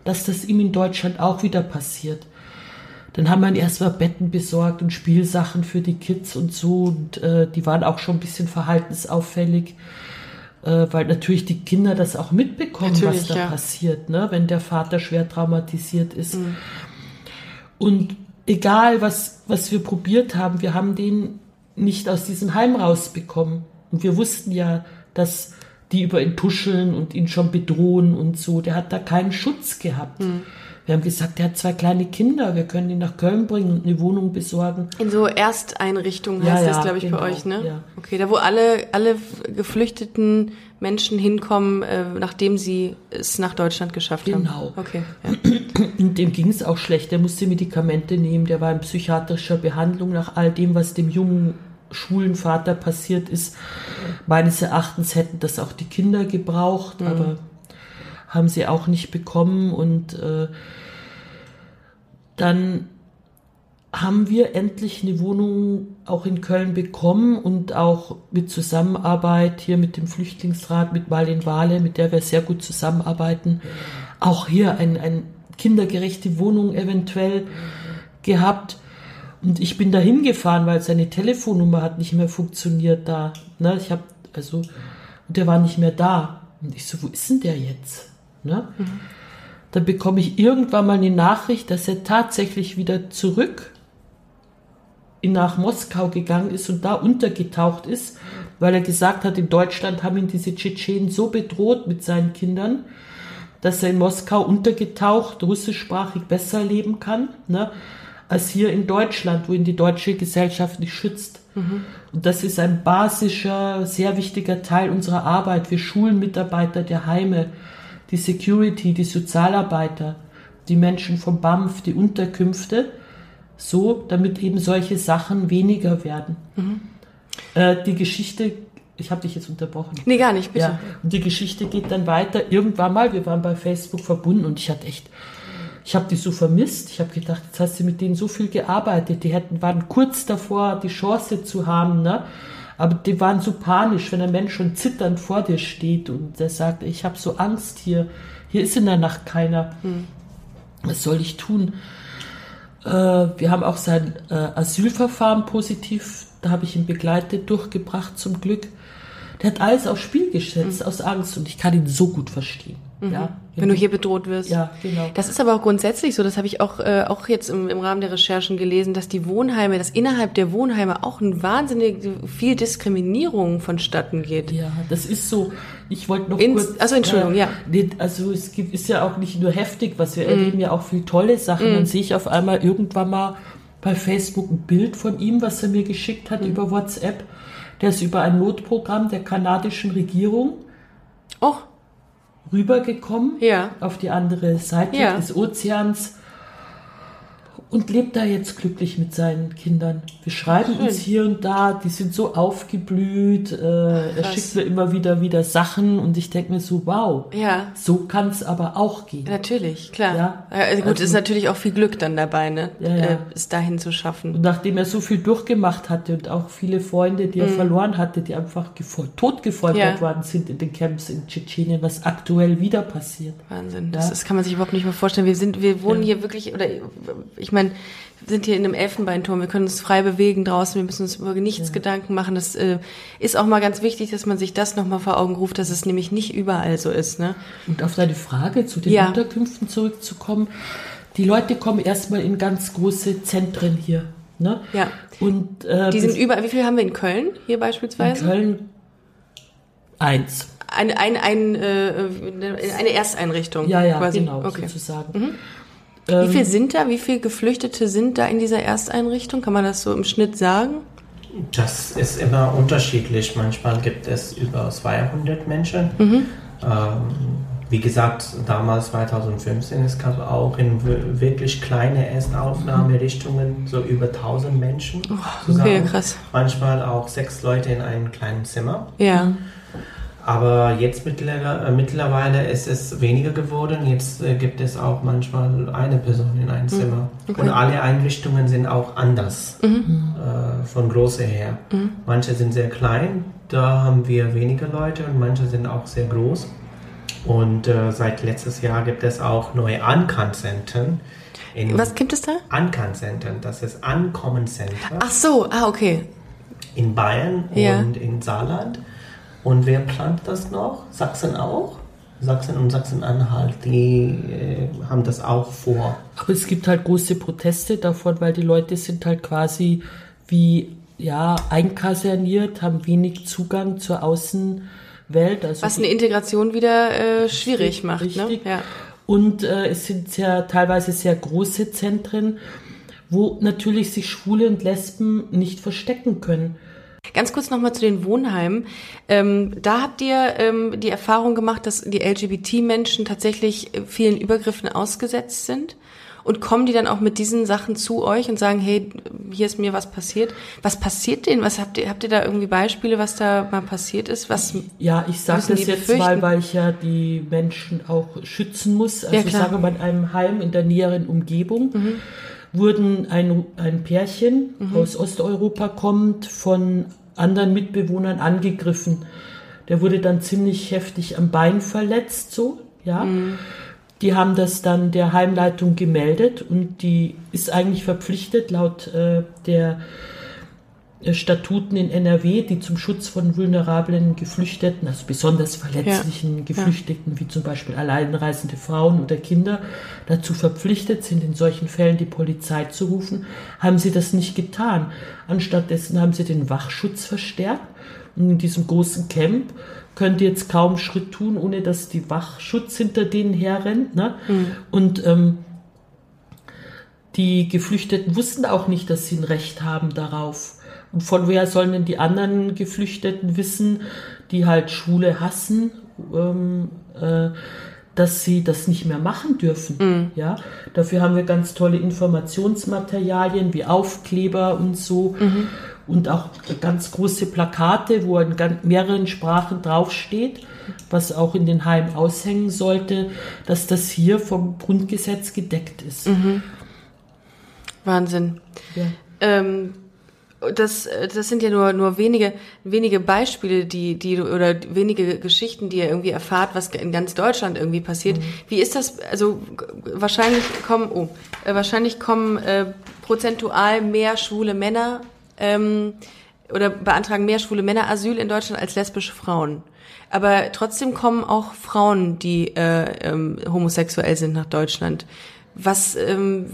dass das ihm in Deutschland auch wieder passiert. Dann haben wir erst mal Betten besorgt und Spielsachen für die Kids und so und äh, die waren auch schon ein bisschen verhaltensauffällig äh, weil natürlich die Kinder das auch mitbekommen, natürlich, was da ja. passiert, ne? wenn der Vater schwer traumatisiert ist. Mhm. Und egal, was, was wir probiert haben, wir haben den nicht aus diesem Heim rausbekommen. Und wir wussten ja, dass die über ihn tuscheln und ihn schon bedrohen und so. Der hat da keinen Schutz gehabt. Mhm. Wir haben gesagt, der hat zwei kleine Kinder, wir können ihn nach Köln bringen und eine Wohnung besorgen. In so Ersteinrichtungen heißt ja, das, glaube ich, genau, bei euch, ne? Ja. Okay, da wo alle, alle geflüchteten Menschen hinkommen, äh, nachdem sie es nach Deutschland geschafft genau. haben. Genau. Okay. Ja. Und dem ging es auch schlecht. Der musste Medikamente nehmen, der war in psychiatrischer Behandlung nach all dem, was dem jungen schwulen Vater passiert ist. Meines Erachtens hätten das auch die Kinder gebraucht, mhm. aber haben sie auch nicht bekommen und äh, dann haben wir endlich eine Wohnung auch in Köln bekommen und auch mit Zusammenarbeit hier mit dem Flüchtlingsrat, mit Marlene Wale, mit der wir sehr gut zusammenarbeiten, auch hier ein, ein kindergerechte Wohnung eventuell gehabt. Und ich bin da hingefahren, weil seine Telefonnummer hat nicht mehr funktioniert da. Ne? Ich habe also und der war nicht mehr da. Und ich so, wo ist denn der jetzt? Ne? Mhm. Dann bekomme ich irgendwann mal eine Nachricht, dass er tatsächlich wieder zurück nach Moskau gegangen ist und da untergetaucht ist, weil er gesagt hat, in Deutschland haben ihn diese Tschetschenen so bedroht mit seinen Kindern, dass er in Moskau untergetaucht, russischsprachig besser leben kann, ne, als hier in Deutschland, wo ihn die deutsche Gesellschaft nicht schützt. Mhm. Und das ist ein basischer, sehr wichtiger Teil unserer Arbeit. Wir schulen Mitarbeiter der Heime, die Security, die Sozialarbeiter, die Menschen vom BAMF, die Unterkünfte, so, damit eben solche Sachen weniger werden. Mhm. Äh, die Geschichte, ich habe dich jetzt unterbrochen. Nee, gar nicht, bitte. Ja, und die Geschichte geht dann weiter. Irgendwann mal, wir waren bei Facebook verbunden und ich hatte echt, ich habe die so vermisst. Ich habe gedacht, jetzt hast du mit denen so viel gearbeitet. Die hätten, waren kurz davor, die Chance zu haben, ne? Aber die waren so panisch, wenn ein Mensch schon zitternd vor dir steht und der sagt, ich habe so Angst hier, hier ist in der Nacht keiner. Hm. Was soll ich tun? Äh, wir haben auch sein äh, Asylverfahren positiv, da habe ich ihn begleitet, durchgebracht zum Glück. Der hat alles aufs Spiel gesetzt mhm. aus Angst und ich kann ihn so gut verstehen. Mhm. Ja, wenn du hier bedroht wirst. Ja, genau. Das ist aber auch grundsätzlich so, das habe ich auch, äh, auch jetzt im, im Rahmen der Recherchen gelesen, dass die Wohnheime, dass innerhalb der Wohnheime auch ein wahnsinnig viel Diskriminierung vonstatten geht. Ja, das ist so. Ich wollte noch Ins, kurz. Also Entschuldigung, äh, ja. Also es gibt, ist ja auch nicht nur heftig, was wir mm. erleben, ja auch viel tolle Sachen. Mm. Dann sehe ich auf einmal irgendwann mal bei Facebook ein Bild von ihm, was er mir geschickt hat mm. über WhatsApp. Der ist über ein Notprogramm der kanadischen Regierung. Och rübergekommen ja. auf die andere Seite ja. des Ozeans und lebt da jetzt glücklich mit seinen Kindern. Wir schreiben Schön. uns hier und da, die sind so aufgeblüht, äh, er schickt mir immer wieder wieder Sachen und ich denke mir so, wow, ja. so kann es aber auch gehen. Natürlich, klar. Ja? Also gut, also, ist natürlich auch viel Glück dann dabei, ne? Ja, ja. Äh, es dahin zu schaffen. Und nachdem er so viel durchgemacht hatte und auch viele Freunde, die er mhm. verloren hatte, die einfach tot gefoltert ja. worden sind in den Camps in Tschetschenien, was aktuell wieder passiert. Wahnsinn, das, das, kann man sich überhaupt nicht mehr vorstellen. Wir sind, wir wohnen hier wirklich, oder ich meine, wir sind hier in einem Elfenbeinturm, wir können uns frei bewegen draußen, wir müssen uns über nichts ja. Gedanken machen. Das äh, ist auch mal ganz wichtig, dass man sich das nochmal vor Augen ruft, dass es nämlich nicht überall so ist. Ne? Und auf deine Frage zu den ja. Unterkünften zurückzukommen, die Leute kommen erstmal in ganz große Zentren hier. Ne? Ja. Und, äh, die sind überall, wie viel haben wir in Köln hier beispielsweise? In Köln eins. Ein, ein, ein, äh, eine Ersteinrichtung. Ja, ja, quasi. genau, okay. sozusagen. Mhm. Wie viel ähm, sind da? Wie viele Geflüchtete sind da in dieser Ersteinrichtung? Kann man das so im Schnitt sagen? Das ist immer unterschiedlich. Manchmal gibt es über 200 Menschen. Mhm. Ähm, wie gesagt, damals 2015, es gab auch in wirklich kleine Erstaufnahmerichtungen so über 1000 Menschen. Oh, okay, krass. Manchmal auch sechs Leute in einem kleinen Zimmer. Ja. Aber jetzt mittlerweile, äh, mittlerweile ist es weniger geworden. Jetzt äh, gibt es auch manchmal eine Person in einem mhm. Zimmer. Okay. Und alle Einrichtungen sind auch anders mhm. äh, von Größe her. Mhm. Manche sind sehr klein, da haben wir weniger Leute und manche sind auch sehr groß. Und äh, seit letztes Jahr gibt es auch neue Ankan-Zentren. Was gibt es da? Ankan-Zentren, das ist Ankommen-Center. Ach so, ah, okay. In Bayern ja. und in Saarland. Und wer plant das noch? Sachsen auch? Sachsen und Sachsen-Anhalt, die äh, haben das auch vor. Aber es gibt halt große Proteste davon, weil die Leute sind halt quasi wie ja einkaserniert, haben wenig Zugang zur Außenwelt. Also Was eine Integration wieder äh, schwierig macht. Ne? Richtig. Ne? Ja. Und äh, es sind sehr teilweise sehr große Zentren, wo natürlich sich Schwule und Lesben nicht verstecken können. Ganz kurz nochmal zu den Wohnheimen. Ähm, da habt ihr ähm, die Erfahrung gemacht, dass die LGBT-Menschen tatsächlich vielen Übergriffen ausgesetzt sind? Und kommen die dann auch mit diesen Sachen zu euch und sagen, hey, hier ist mir was passiert? Was passiert denen? Was habt ihr, habt ihr da irgendwie Beispiele, was da mal passiert ist? Was ja, ich sage das jetzt befürchten? mal, weil ich ja die Menschen auch schützen muss. Also ja, ich sage mal in einem Heim in der näheren Umgebung. Mhm wurden ein, ein Pärchen mhm. aus Osteuropa kommt von anderen Mitbewohnern angegriffen. Der wurde dann ziemlich heftig am Bein verletzt, so, ja. Mhm. Die haben das dann der Heimleitung gemeldet und die ist eigentlich verpflichtet, laut äh, der Statuten in NRW, die zum Schutz von vulnerablen Geflüchteten, also besonders verletzlichen ja. Geflüchteten, ja. wie zum Beispiel alleinreisende Frauen oder Kinder, dazu verpflichtet sind, in solchen Fällen die Polizei zu rufen, haben sie das nicht getan. Anstattdessen haben sie den Wachschutz verstärkt. Und in diesem großen Camp könnt ihr jetzt kaum Schritt tun, ohne dass die Wachschutz hinter denen herrennt. Ne? Mhm. Und ähm, die Geflüchteten wussten auch nicht, dass sie ein Recht haben darauf. Und von woher sollen denn die anderen Geflüchteten wissen, die halt Schwule hassen, ähm, äh, dass sie das nicht mehr machen dürfen. Mhm. Ja, dafür haben wir ganz tolle Informationsmaterialien wie Aufkleber und so. Mhm und auch ganz große Plakate, wo in mehreren Sprachen draufsteht, was auch in den Heimen aushängen sollte, dass das hier vom Grundgesetz gedeckt ist. Mhm. Wahnsinn. Ja. Ähm, das, das sind ja nur, nur wenige, wenige Beispiele, die, die, oder wenige Geschichten, die ihr irgendwie erfahrt, was in ganz Deutschland irgendwie passiert. Mhm. Wie ist das? Also, wahrscheinlich kommen, oh, äh, wahrscheinlich kommen äh, prozentual mehr schwule Männer ähm, oder beantragen mehr schwule Männer Asyl in Deutschland als lesbische Frauen. Aber trotzdem kommen auch Frauen, die äh, ähm, homosexuell sind, nach Deutschland. Was, ähm,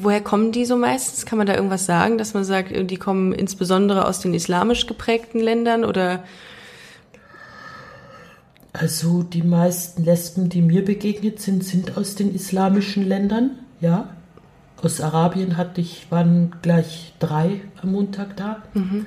woher kommen die so meistens? Kann man da irgendwas sagen, dass man sagt, die kommen insbesondere aus den islamisch geprägten Ländern oder? Also die meisten Lesben, die mir begegnet sind, sind aus den islamischen Ländern, ja aus Arabien hatte ich, waren gleich drei am Montag da. Mhm.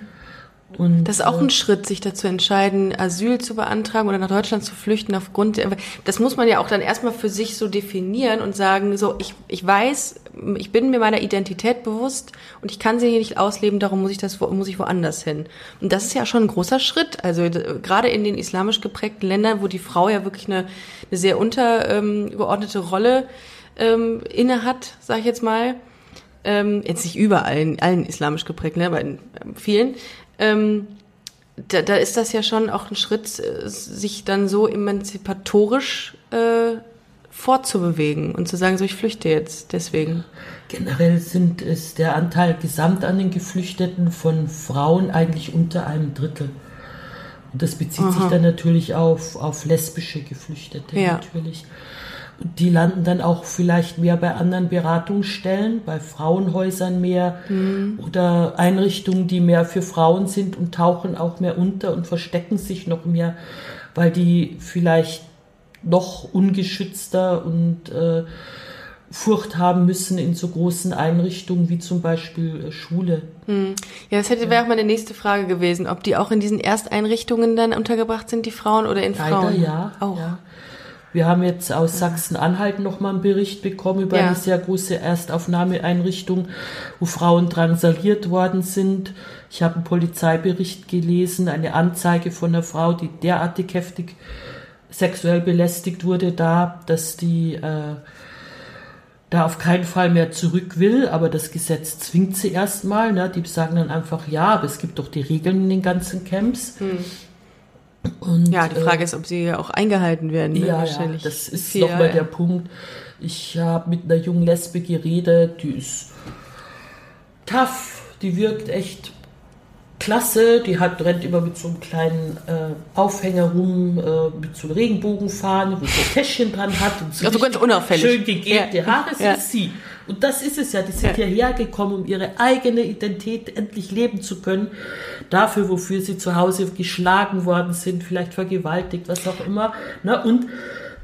Und, das ist auch ein äh, Schritt, sich dazu entscheiden, Asyl zu beantragen oder nach Deutschland zu flüchten aufgrund, das muss man ja auch dann erstmal für sich so definieren und sagen, so, ich, ich weiß, ich bin mir meiner Identität bewusst und ich kann sie hier nicht ausleben, darum muss ich das, muss ich woanders hin. Und das ist ja schon ein großer Schritt. Also, gerade in den islamisch geprägten Ländern, wo die Frau ja wirklich eine, eine sehr untergeordnete Rolle ähm, inne hat, sage ich jetzt mal. Ähm, jetzt nicht überall, in allen islamisch geprägten, ne, aber in ähm, vielen. Ähm, da, da ist das ja schon auch ein Schritt, äh, sich dann so emanzipatorisch äh, fortzubewegen und zu sagen, so ich flüchte jetzt deswegen. Generell sind es der Anteil gesamt an den Geflüchteten von Frauen eigentlich unter einem Drittel. Und das bezieht Aha. sich dann natürlich auf, auf lesbische Geflüchtete ja. natürlich die landen dann auch vielleicht mehr bei anderen Beratungsstellen, bei Frauenhäusern mehr mhm. oder Einrichtungen, die mehr für Frauen sind und tauchen auch mehr unter und verstecken sich noch mehr, weil die vielleicht noch ungeschützter und äh, Furcht haben müssen in so großen Einrichtungen wie zum Beispiel äh, Schule. Hm. Ja, das hätte wäre auch meine nächste Frage gewesen, ob die auch in diesen Ersteinrichtungen dann untergebracht sind, die Frauen oder in Leider Frauen? ja. Auch. Ja. Wir haben jetzt aus Sachsen-Anhalt nochmal einen Bericht bekommen über ja. eine sehr große Erstaufnahmeeinrichtung, wo Frauen drangsaliert worden sind. Ich habe einen Polizeibericht gelesen, eine Anzeige von einer Frau, die derartig heftig sexuell belästigt wurde, da, dass die äh, da auf keinen Fall mehr zurück will, aber das Gesetz zwingt sie erstmal. Ne? Die sagen dann einfach, ja, aber es gibt doch die Regeln in den ganzen Camps. Hm. Und, ja, die Frage äh, ist, ob sie auch eingehalten werden. Ne? Ja, wahrscheinlich. Ja, das ist nochmal der Punkt. Ich habe mit einer jungen Lesbe geredet, die ist tough, die wirkt echt klasse. Die hat, rennt immer mit so einem kleinen äh, Aufhänger rum, äh, mit so einem Regenbogenfahne, wo so ein Täschchen dran hat. Und so also ganz unauffällig. Schön gegebte ja. Haare, ja. ist sie. Und das ist es ja. Die sind ja. hierher gekommen, um ihre eigene Identität endlich leben zu können. Dafür, wofür sie zu Hause geschlagen worden sind, vielleicht vergewaltigt, was auch immer. Ne? Und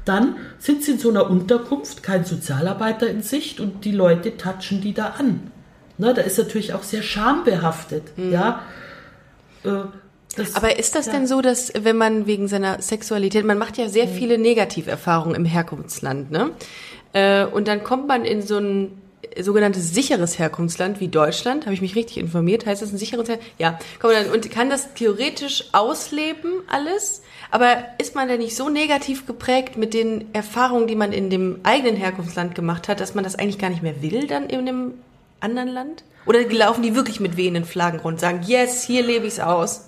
dann sind sie in so einer Unterkunft, kein Sozialarbeiter in Sicht und die Leute touchen die da an. Ne? Da ist natürlich auch sehr schambehaftet. Mhm. Ja. Äh, das, Aber ist das ja. denn so, dass wenn man wegen seiner Sexualität, man macht ja sehr mhm. viele Negativerfahrungen im Herkunftsland, ne? Äh, und dann kommt man in so ein sogenanntes sicheres Herkunftsland wie Deutschland. Habe ich mich richtig informiert? Heißt das ein sicheres Herkunftsland? Ja. Und kann das theoretisch ausleben alles? Aber ist man denn nicht so negativ geprägt mit den Erfahrungen, die man in dem eigenen Herkunftsland gemacht hat, dass man das eigentlich gar nicht mehr will dann in dem anderen Land? Oder laufen die wirklich mit wehenden Flaggen rund, sagen, yes, hier lebe ich's aus?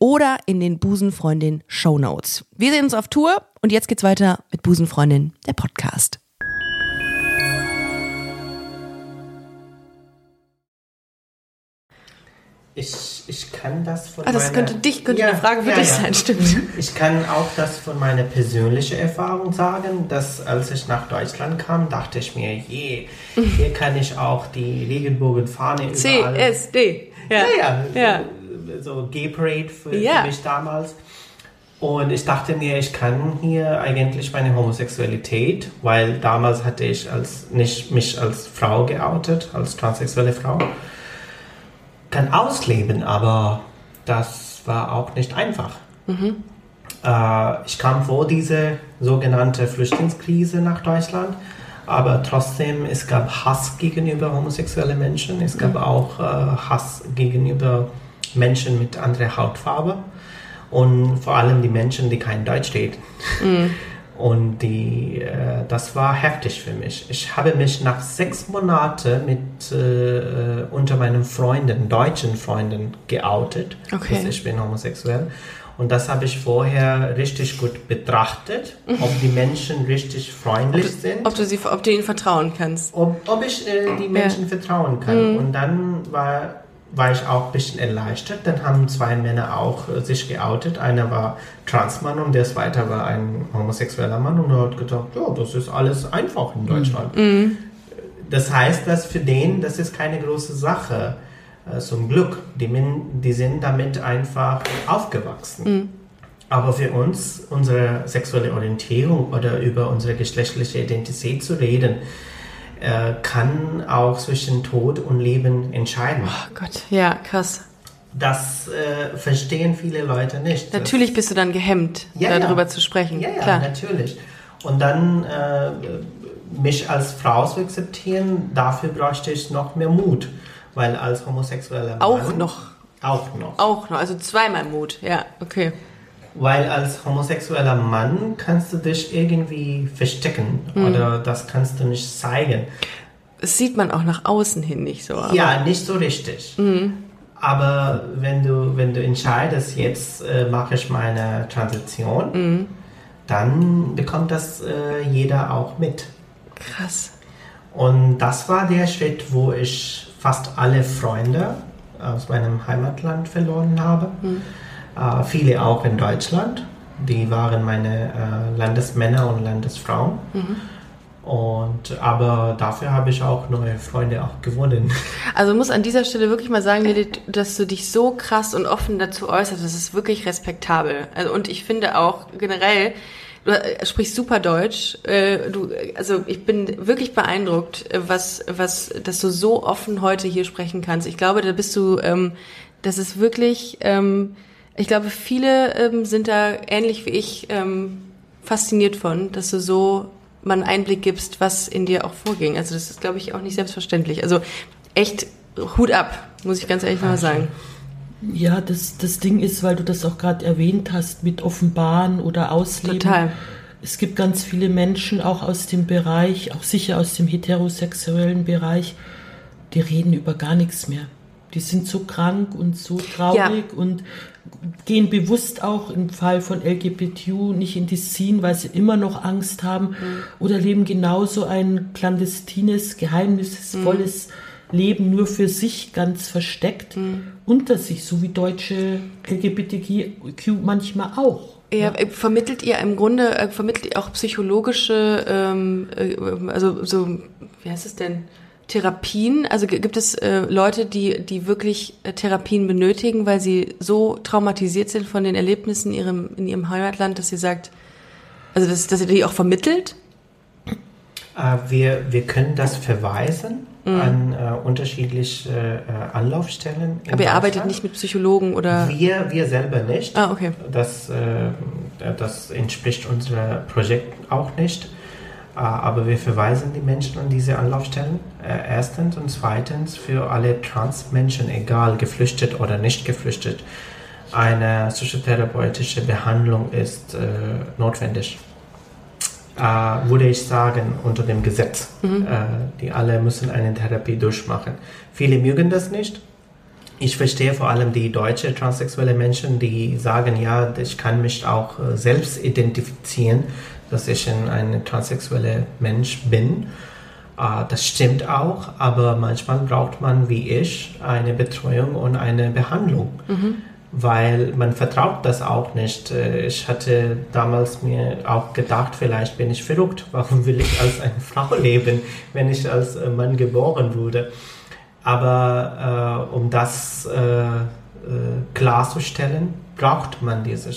oder in den Busenfreundin Show Notes. Wir sehen uns auf Tour und jetzt geht's weiter mit Busenfreundin, der Podcast. Ich, ich kann das von Ah, das meiner, könnte dich, könnte eine Frage für dich sein, stimmt. Ich kann auch das von meiner persönlichen Erfahrung sagen, dass als ich nach Deutschland kam, dachte ich mir, je, hier kann ich auch die Regenbogenfahne überall. CSD. Ja, ja, ja. So, so Gay Parade für, für mich damals. Und ich dachte mir, ich kann hier eigentlich meine Homosexualität, weil damals hatte ich als, nicht mich als Frau geoutet, als transsexuelle Frau, kann ausleben, aber das war auch nicht einfach. Äh, ich kam vor diese sogenannte Flüchtlingskrise nach Deutschland, aber trotzdem, es gab Hass gegenüber homosexuellen Menschen, es gab auch äh, Hass gegenüber Menschen mit anderer Hautfarbe und vor allem die Menschen, die kein Deutsch reden. Und die, äh, das war heftig für mich. Ich habe mich nach sechs Monaten mit äh, unter meinen Freunden, deutschen Freunden, geoutet, Okay. dass ich bin homosexuell. Und das habe ich vorher richtig gut betrachtet, ob die Menschen richtig freundlich sind Ob du, sie, ob du ihnen vertrauen kannst. ob, ob ich äh, die Menschen vertrauen kann. Und dann war, war ich auch ein bisschen erleichtert. Dann haben zwei Männer auch äh, sich geoutet. Einer war Transmann und der zweite war ein homosexueller Mann. Und er hat gedacht, ja, das ist alles einfach in Deutschland. Das heißt, dass für den, das ist keine große Sache. Äh, zum Glück. Die, Min- die sind damit einfach aufgewachsen. Aber für uns, unsere sexuelle Orientierung oder über unsere geschlechtliche Identität zu reden, äh, kann auch zwischen Tod und Leben entscheiden. Oh Gott, ja, krass. Das äh, verstehen viele Leute nicht. Natürlich bist du dann gehemmt, Ja, darüber ja. zu sprechen. Ja, ja, Klar. natürlich. Und dann äh, mich als Frau zu akzeptieren, dafür bräuchte ich noch mehr Mut. Weil als homosexueller Mann... Auch noch. Auch noch. Auch noch, also zweimal Mut. Ja, okay. Weil als homosexueller Mann kannst du dich irgendwie verstecken Mhm. oder das kannst du nicht zeigen. Das sieht man auch nach außen hin nicht so. Ja, nicht so richtig. Mhm. Aber wenn du, wenn du entscheidest, jetzt äh, mache ich meine Transition, Mhm. dann bekommt das äh, jeder auch mit. Krass. Und das war der Schritt, wo ich fast alle Freunde aus meinem Heimatland verloren habe. Äh, viele auch in Deutschland. Die waren meine äh, Landesmänner und Landesfrauen. Und, aber dafür habe ich auch neue Freunde auch gewonnen. Also muss an dieser Stelle wirklich mal sagen, dass du dich so krass und offen dazu äußerst, das ist wirklich respektabel. Also, und ich finde auch generell, du äh, sprichst super Deutsch. Äh, du, also ich bin wirklich beeindruckt, äh, was, was, dass du so offen heute hier sprechen kannst. Ich glaube, da bist du, ähm, das ist wirklich, ähm, ich glaube, viele ähm, sind da ähnlich wie ich ähm, fasziniert von, dass du so mal einen Einblick gibst, was in dir auch vorging. Also das ist, glaube ich, auch nicht selbstverständlich. Also echt Hut ab, muss ich ganz ehrlich mal sagen. Ja, das, das Ding ist, weil du das auch gerade erwähnt hast, mit Offenbaren oder Ausleben. Total. Es gibt ganz viele Menschen auch aus dem Bereich, auch sicher aus dem heterosexuellen Bereich, die reden über gar nichts mehr. Die sind so krank und so traurig ja. und gehen bewusst auch im Fall von LGBTQ nicht in die Scene, weil sie immer noch Angst haben mhm. oder leben genauso ein clandestines, geheimnisvolles mhm. Leben nur für sich ganz versteckt mhm. unter sich, so wie deutsche LGBTQ manchmal auch. Ja, ja, vermittelt ihr im Grunde, äh, vermittelt ihr auch psychologische, ähm, äh, also so, wie heißt es denn? Therapien? Also gibt es äh, Leute, die, die wirklich äh, Therapien benötigen, weil sie so traumatisiert sind von den Erlebnissen in ihrem, in ihrem Heimatland, dass sie sagt, also dass, dass ihr die auch vermittelt? Äh, wir, wir können das verweisen mhm. an äh, unterschiedliche Anlaufstellen. Aber ihr arbeitet nicht mit Psychologen oder? Wir, wir selber nicht. Ah, okay. Das, das entspricht unserem Projekt auch nicht. Äh, aber wir verweisen die Menschen an diese Anlaufstellen. Äh, erstens und zweitens für alle Transmenschen, egal geflüchtet oder nicht geflüchtet, eine psychotherapeutische Behandlung ist äh, notwendig. Äh, würde ich sagen, unter dem Gesetz. Mhm. Äh, die alle müssen eine Therapie durchmachen. Viele mögen das nicht. Ich verstehe vor allem die deutsche transsexuelle Menschen, die sagen, ja, ich kann mich auch äh, selbst identifizieren dass ich ein transsexueller Mensch bin. Uh, das stimmt auch, aber manchmal braucht man, wie ich, eine Betreuung und eine Behandlung, mhm. weil man vertraut das auch nicht. Äh, ich hatte damals mir auch gedacht, vielleicht bin ich verrückt. Warum will ich als eine Frau leben, wenn ich als äh, Mann geboren wurde? Aber uh, um das uh, klarzustellen, braucht man diese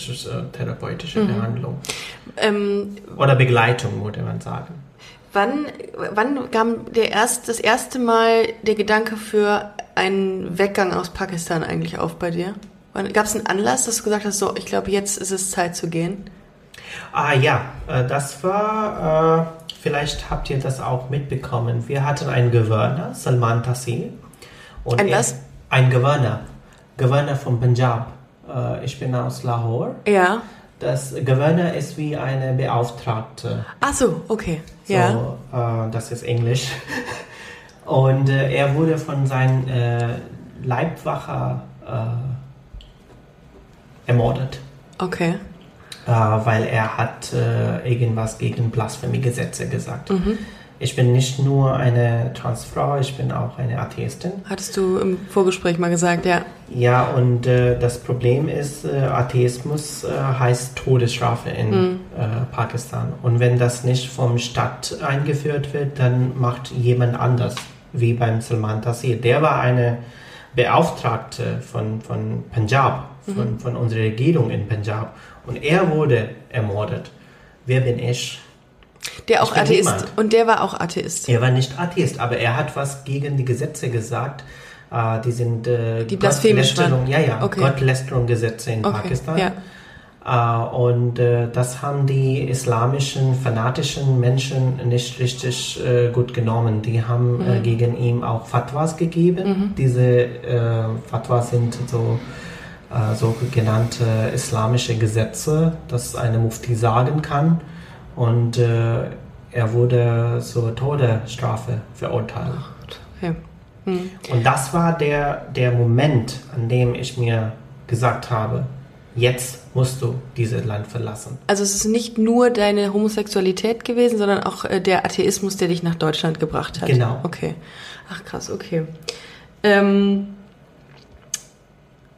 therapeutische mhm. Behandlung. Ähm, Oder Begleitung, würde man sagen. Wann, wann kam der erst, das erste Mal der Gedanke für einen Weggang aus Pakistan eigentlich auf bei dir? Gab es einen Anlass, dass du gesagt hast, so, ich glaube, jetzt ist es Zeit zu gehen? Ah ja, äh, das war, äh, vielleicht habt ihr das auch mitbekommen. Wir hatten einen Gouverneur, Salman Taseer. ein was? Ein Gouverneur, Gouverneur von Punjab. Äh, ich bin aus Lahore. Ja. Das Gouverneur ist wie eine Beauftragte. Ach so, okay. So, ja. Äh, das ist Englisch. Und äh, er wurde von seinem äh, Leibwacher äh, ermordet. Okay. Äh, weil er hat äh, irgendwas gegen Blasphemiegesetze gesagt. Mhm. Ich bin nicht nur eine Transfrau, ich bin auch eine Atheistin. Hattest du im Vorgespräch mal gesagt, ja. Ja, und äh, das Problem ist, äh, Atheismus äh, heißt Todesstrafe in mhm. Pakistan. Und wenn das nicht vom Staat eingeführt wird, dann macht jemand anders, wie beim Salman Taseer. Der war eine Beauftragte von, von Punjab, von, mhm. von unserer Regierung in Punjab. Und er wurde ermordet. Wer bin ich? Der auch Atheist. Niemand. Und der war auch Atheist. Er war nicht Atheist, aber er hat was gegen die Gesetze gesagt. Uh, die sind uh, die waren. Ja, ja, okay. Gottlästerung-Gesetze in okay. Pakistan. Ja. Uh, und das haben die islamischen, fanatischen Menschen nicht richtig gut genommen. Die haben mhm. gegen ihn auch Fatwas gegeben. Mhm. Diese Fatwas sind so so genannte islamische Gesetze, dass eine Mufti sagen kann und äh, er wurde zur Todesstrafe verurteilt. Okay. Hm. Und das war der, der Moment, an dem ich mir gesagt habe, jetzt musst du dieses Land verlassen. Also es ist nicht nur deine Homosexualität gewesen, sondern auch äh, der Atheismus, der dich nach Deutschland gebracht hat. Genau. Okay. Ach krass, okay. Ähm,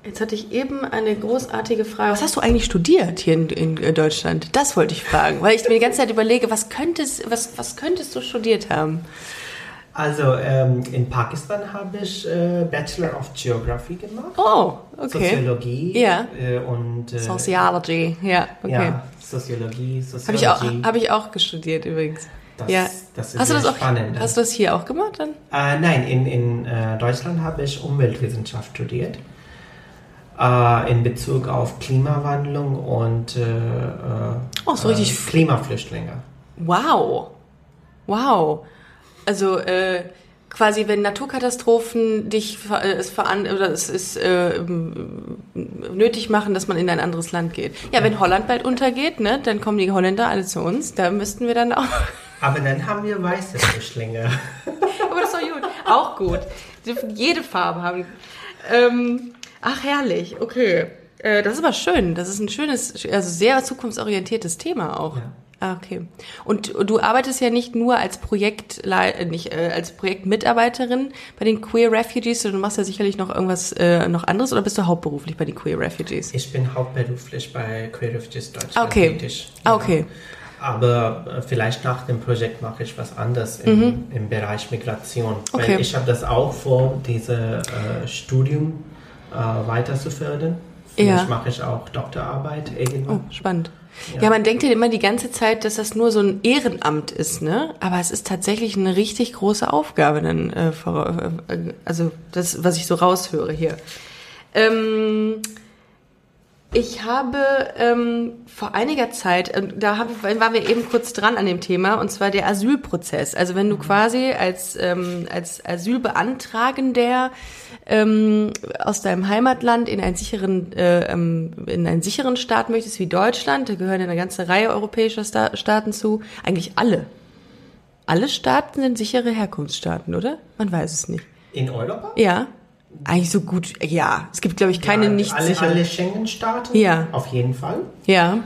Jetzt hatte ich eben eine großartige Frage. Was hast du eigentlich studiert hier in, in Deutschland? Das wollte ich fragen, weil ich mir die ganze Zeit überlege, was könntest, was, was könntest du studiert haben? Also ähm, in Pakistan habe ich äh, Bachelor of Geography gemacht. Oh, okay. Soziologie ja. Äh, und äh, Sociology, ja, okay. Ja, Soziologie, Soziologie. Habe ich, auch, hab ich auch gestudiert übrigens. Das, ja. das ist hast du das spannend. Auch, hast du das hier auch gemacht dann? Äh, nein, in, in äh, Deutschland habe ich Umweltwissenschaft studiert äh, in Bezug auf Klimawandlung und äh, oh, so richtig äh, Klimaflüchtlinge. Wow. Wow. Also äh, quasi, wenn Naturkatastrophen dich äh, es, veran oder es ist äh, nötig machen, dass man in ein anderes Land geht. Ja, wenn Holland bald untergeht, ne, dann kommen die Holländer alle zu uns. Da müssten wir dann auch. Aber dann haben wir weiße Flüchtlinge. Aber das ist doch gut. Auch gut. Jede Farbe haben. Ähm, ach, herrlich. Okay. Äh, das ist aber schön. Das ist ein schönes, also sehr zukunftsorientiertes Thema auch. Ja. Ah, okay. Und du arbeitest ja nicht nur als Projekt, nicht äh, als Projektmitarbeiterin bei den Queer Refugees, sondern du machst ja sicherlich noch irgendwas äh, noch anderes oder bist du hauptberuflich bei den Queer Refugees? Ich bin hauptberuflich bei Queer Refugees Deutschland Ah, okay. tätig. Ah, okay. Aber äh, vielleicht nach dem Projekt mache ich was anderes im, im Bereich Migration. Mhm. Okay. Weil ich habe das auch vor, dieses äh, Studium äh, weiter zu fördern. Vielleicht Ja. mache ich auch Doktorarbeit irgendwann. Oh, spannend. Ja. man denkt ja immer die ganze Zeit, dass das nur so ein Ehrenamt ist, ne? Aber es ist tatsächlich eine richtig große Aufgabe, dann, äh, vor- äh, also das, was ich so raushöre hier. Ähm, ich habe ähm, vor einiger Zeit, äh, da haben, waren wir eben kurz dran an dem Thema, und zwar der Asylprozess. Also wenn du quasi als, ähm, als Asylbeantragender ähm, aus deinem Heimatland in einen sicheren, äh, ähm, in einen sicheren Staat möchtest wie Deutschland, da gehören ja eine ganze Reihe europäischer Sta Staaten zu, eigentlich alle. Alle Staaten sind sichere Herkunftsstaaten, oder? Man weiß es nicht. In Europa? Ja, eigentlich so gut. Ja, es gibt glaube ich keine Ja, nicht alle, alle Schengen-Staaten? Ja. Auf jeden Fall. Ja,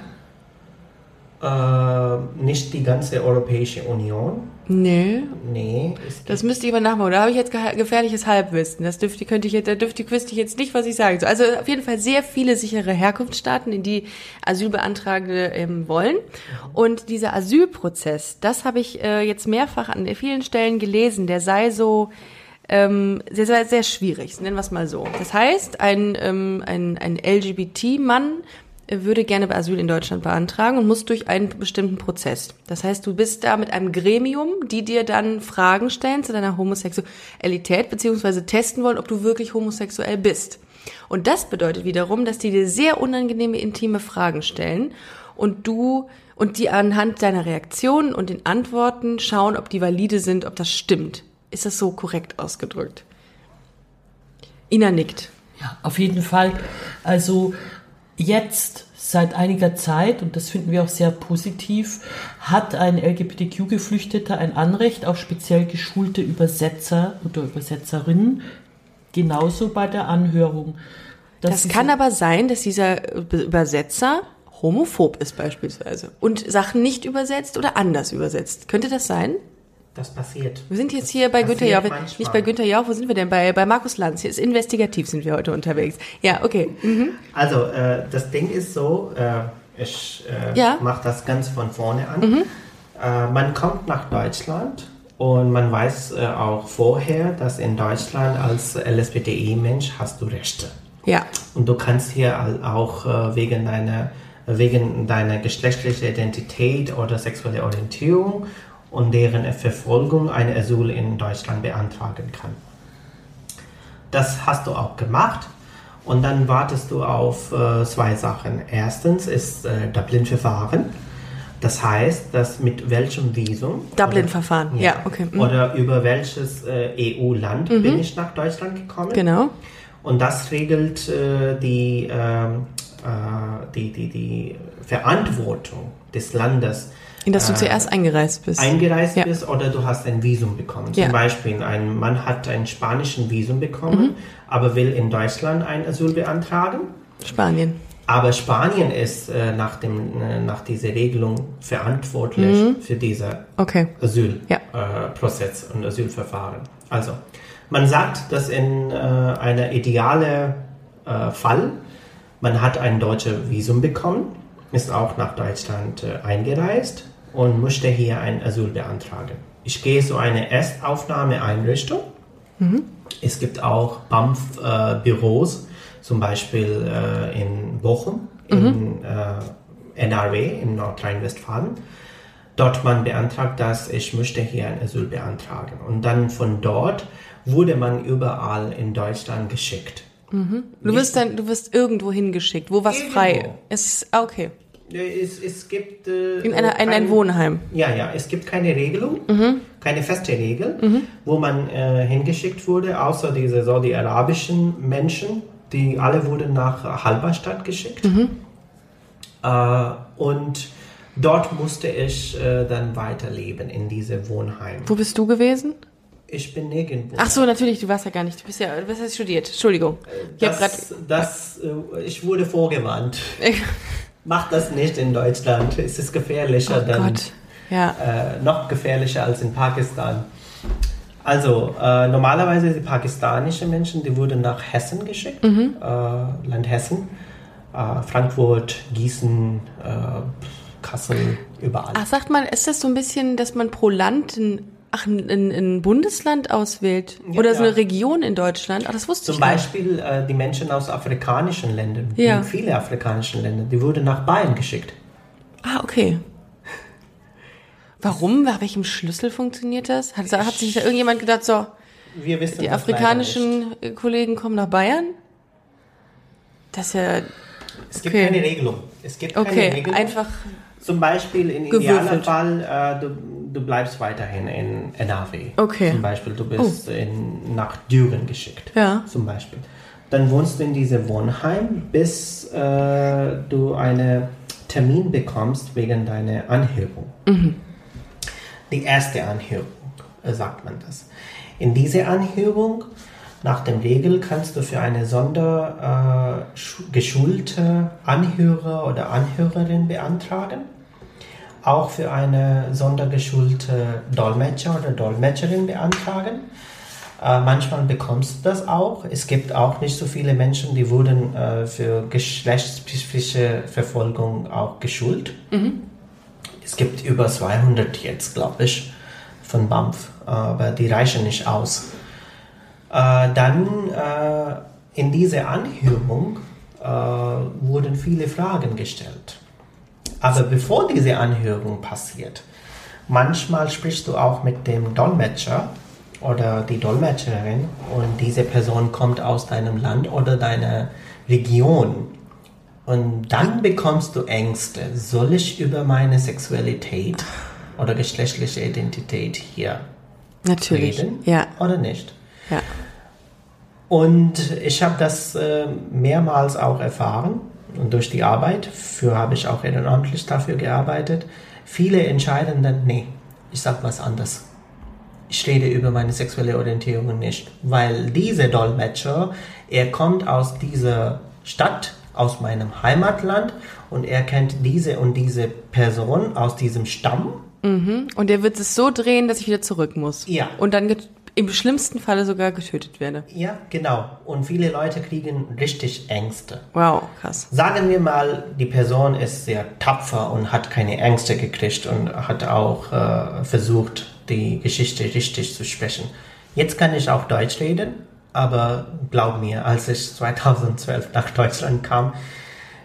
Äh, nicht die ganze Europäische Union. Nee. Es Das müsste ich mal nachmachen. Da habe ich jetzt gefährliches Halbwissen. Das dürfte, könnte ich jetzt, da dürfte, wüsste ich jetzt nicht, was ich sagen soll. Also auf jeden Fall sehr viele sichere Herkunftsstaaten, in die Asylbeantragende ähm, wollen. Und dieser Asylprozess, das habe ich äh, jetzt mehrfach an vielen Stellen gelesen, der sei so ähm, sehr, sehr, sehr schwierig, nennen wir es mal so. Das heißt, ein, ähm, ein, ein LGBT-Mann äh, würde gerne Asyl in Deutschland beantragen und muss durch einen bestimmten Prozess. Das heißt, du bist da mit einem Gremium, die dir dann Fragen stellen zu deiner Homosexualität, beziehungsweise testen wollen, ob du wirklich homosexuell bist. Und das bedeutet wiederum, dass die dir sehr unangenehme, intime Fragen stellen und du und die anhand deiner Reaktionen und den Antworten schauen, ob die valide sind, ob das stimmt. Ist das so korrekt ausgedrückt? Ina nickt. Ja, auf jeden Fall. Also jetzt seit einiger Zeit, und das finden wir auch sehr positiv, hat ein LGBTQ-Geflüchteter ein Anrecht auf speziell geschulte Übersetzer oder Übersetzerinnen, genauso bei der Anhörung. Das kann aber sein, dass dieser Übersetzer homophob ist beispielsweise und Sachen nicht übersetzt oder anders übersetzt. Könnte das sein? Das passiert. Wir sind jetzt hier bei Günther Jauch, manchmal. nicht bei Günther Jauch, wo sind wir denn? Bei, bei Markus Lanz. Hier ist investigativ sind wir heute unterwegs. Ja, okay. Mhm. Also, äh, das Ding ist so, äh, ich äh, Ja. Mhm. mache das ganz von vorne an. Äh, man kommt nach Deutschland und man weiß äh, auch vorher, dass in Deutschland als LSBTI-Mensch hast du Rechte. Ja. Und du kannst hier auch äh, wegen deiner, wegen deiner geschlechtlichen Identität oder sexuelle Orientierung und deren Verfolgung eine Asyl in Deutschland beantragen kann. Das hast du auch gemacht und dann wartest du auf äh, zwei Sachen. Erstens ist äh, Dublin-Verfahren. Das heißt, dass mit welchem Visum Dublin-Verfahren. oder- Ja, okay. Mhm. oder über welches äh, EU-Land bin ich nach Deutschland gekommen. Genau. Und das regelt äh, die, ähm, äh, die, die, die Verantwortung des Landes. In das du äh, zuerst eingereist bist. eingereist Ja. bist oder du hast ein Visum bekommen. Zum Ja. Beispiel, ein Mann hat ein spanischen Visum bekommen, Mhm. aber will in Deutschland ein Asyl beantragen. Spanien. Aber Spanien ist äh, nach, dem, äh, nach dieser Regelung verantwortlich für diese Okay. Asylprozess Ja. äh, und Asylverfahren. Also, man sagt, dass in äh, einer idealen äh, Fall, man hat ein deutsches Visum bekommen, ist auch nach Deutschland äh, eingereist und möchte hier ein Asyl beantragen. Ich gehe zu einer Erstaufnahmeeinrichtung. Es gibt auch BAMF-Büros, zum Beispiel äh, in Bochum, in äh, NRW, in Nordrhein-Westfalen. Dort man beantragt, dass ich möchte hier ein Asyl beantragen. Und dann von dort wurde man überall in Deutschland geschickt. Du wirst dann, du wirst irgendwo hingeschickt, wo was Irgendwo. frei ist. Ah, okay. Es, es gibt äh, In, einer, in ein kein- Wohnheim. Ja, ja, es gibt keine Regelung, keine feste Regel, wo man äh, hingeschickt wurde, außer diese saudi-arabischen Menschen, die alle wurden nach Halberstadt geschickt. Äh, und dort musste ich äh, dann weiterleben in diesem Wohnheim. Wo bist du gewesen? Ich bin nirgendwo. Ach so, natürlich, du warst ja gar nicht. Du bist ja, was hast studiert? Entschuldigung. Ich das, das, äh, ich wurde vorgewarnt. Mach das nicht in Deutschland. Es ist gefährlicher, Oh dann, Gott. Ja. äh, noch gefährlicher als in Pakistan. Also, äh, normalerweise die pakistanischen Menschen, die wurden nach Hessen geschickt, Mhm. äh, Land Hessen, äh, Frankfurt, Gießen, äh, Kassel, überall. Ach, sagt man, ist das so ein bisschen, dass man pro Land ein, ach, ein, ein Bundesland auswählt? Ja, Oder so ja. eine Region in Deutschland? Ach, das wusste Zum ich nicht. Beispiel äh, die Menschen aus afrikanischen Ländern, Ja. viele afrikanischen Länder, die wurden nach Bayern geschickt. Ah, okay. Warum? Nach welchem Schlüssel funktioniert das? Hat, hat sich da irgendjemand gedacht, so, Wir wissen die afrikanischen äh, Kollegen kommen nach Bayern? Das ist ja, Es gibt okay. keine Regelung. Es gibt keine okay, Regelung. einfach, Zum Beispiel in. Idealfall, äh, du, du bleibst weiterhin in NRW. Okay. Oh. Zum Beispiel, du bist in, nach Düren geschickt. Ja. Zum Beispiel. Dann wohnst du in diesem Wohnheim, bis äh, du einen Termin bekommst wegen deiner Anhörung. Mhm. Die erste Anhörung, äh, sagt man das. In dieser Anhörung, nach dem Regel, kannst du für eine sonder äh, geschulte Anhörer oder Anhörerin beantragen. Auch für eine sondergeschulte Dolmetscher oder Dolmetscherin beantragen. Äh, manchmal bekommst du das auch. Es gibt auch nicht so viele Menschen, die wurden äh, für geschlechtsspezifische Verfolgung auch geschult. Es gibt über 200 jetzt, glaube ich, von BAMF, aber die reichen nicht aus. Äh, dann äh, in dieser Anhörung äh, wurden viele Fragen gestellt. Aber bevor diese Anhörung passiert, manchmal sprichst du auch mit dem Dolmetscher oder die Dolmetscherin und diese Person kommt aus deinem Land oder deiner Region. Und dann bekommst du Ängste. Soll ich über meine Sexualität oder geschlechtliche Identität hier natürlich. reden Ja, oder nicht? ja. Und ich habe das äh, mehrmals auch erfahren und durch die Arbeit, für habe ich auch ehrenamtlich dafür gearbeitet. Viele entscheiden dann, nee, ich sag was anderes. Ich rede über meine sexuelle Orientierung nicht, weil dieser Dolmetscher, er kommt aus dieser Stadt, aus meinem Heimatland und er kennt diese und diese Person aus diesem Stamm Und der wird es so drehen, dass ich wieder zurück muss. Ja. Und dann im schlimmsten Falle sogar getötet werde. Ja, genau. Und viele Leute kriegen richtig Ängste. Wow, krass. Sagen wir mal, die Person ist sehr tapfer und hat keine Ängste gekriegt und hat auch äh, versucht, die Geschichte richtig zu sprechen. Jetzt kann ich auch Deutsch reden, aber glaub mir, als ich 2012 nach Deutschland kam,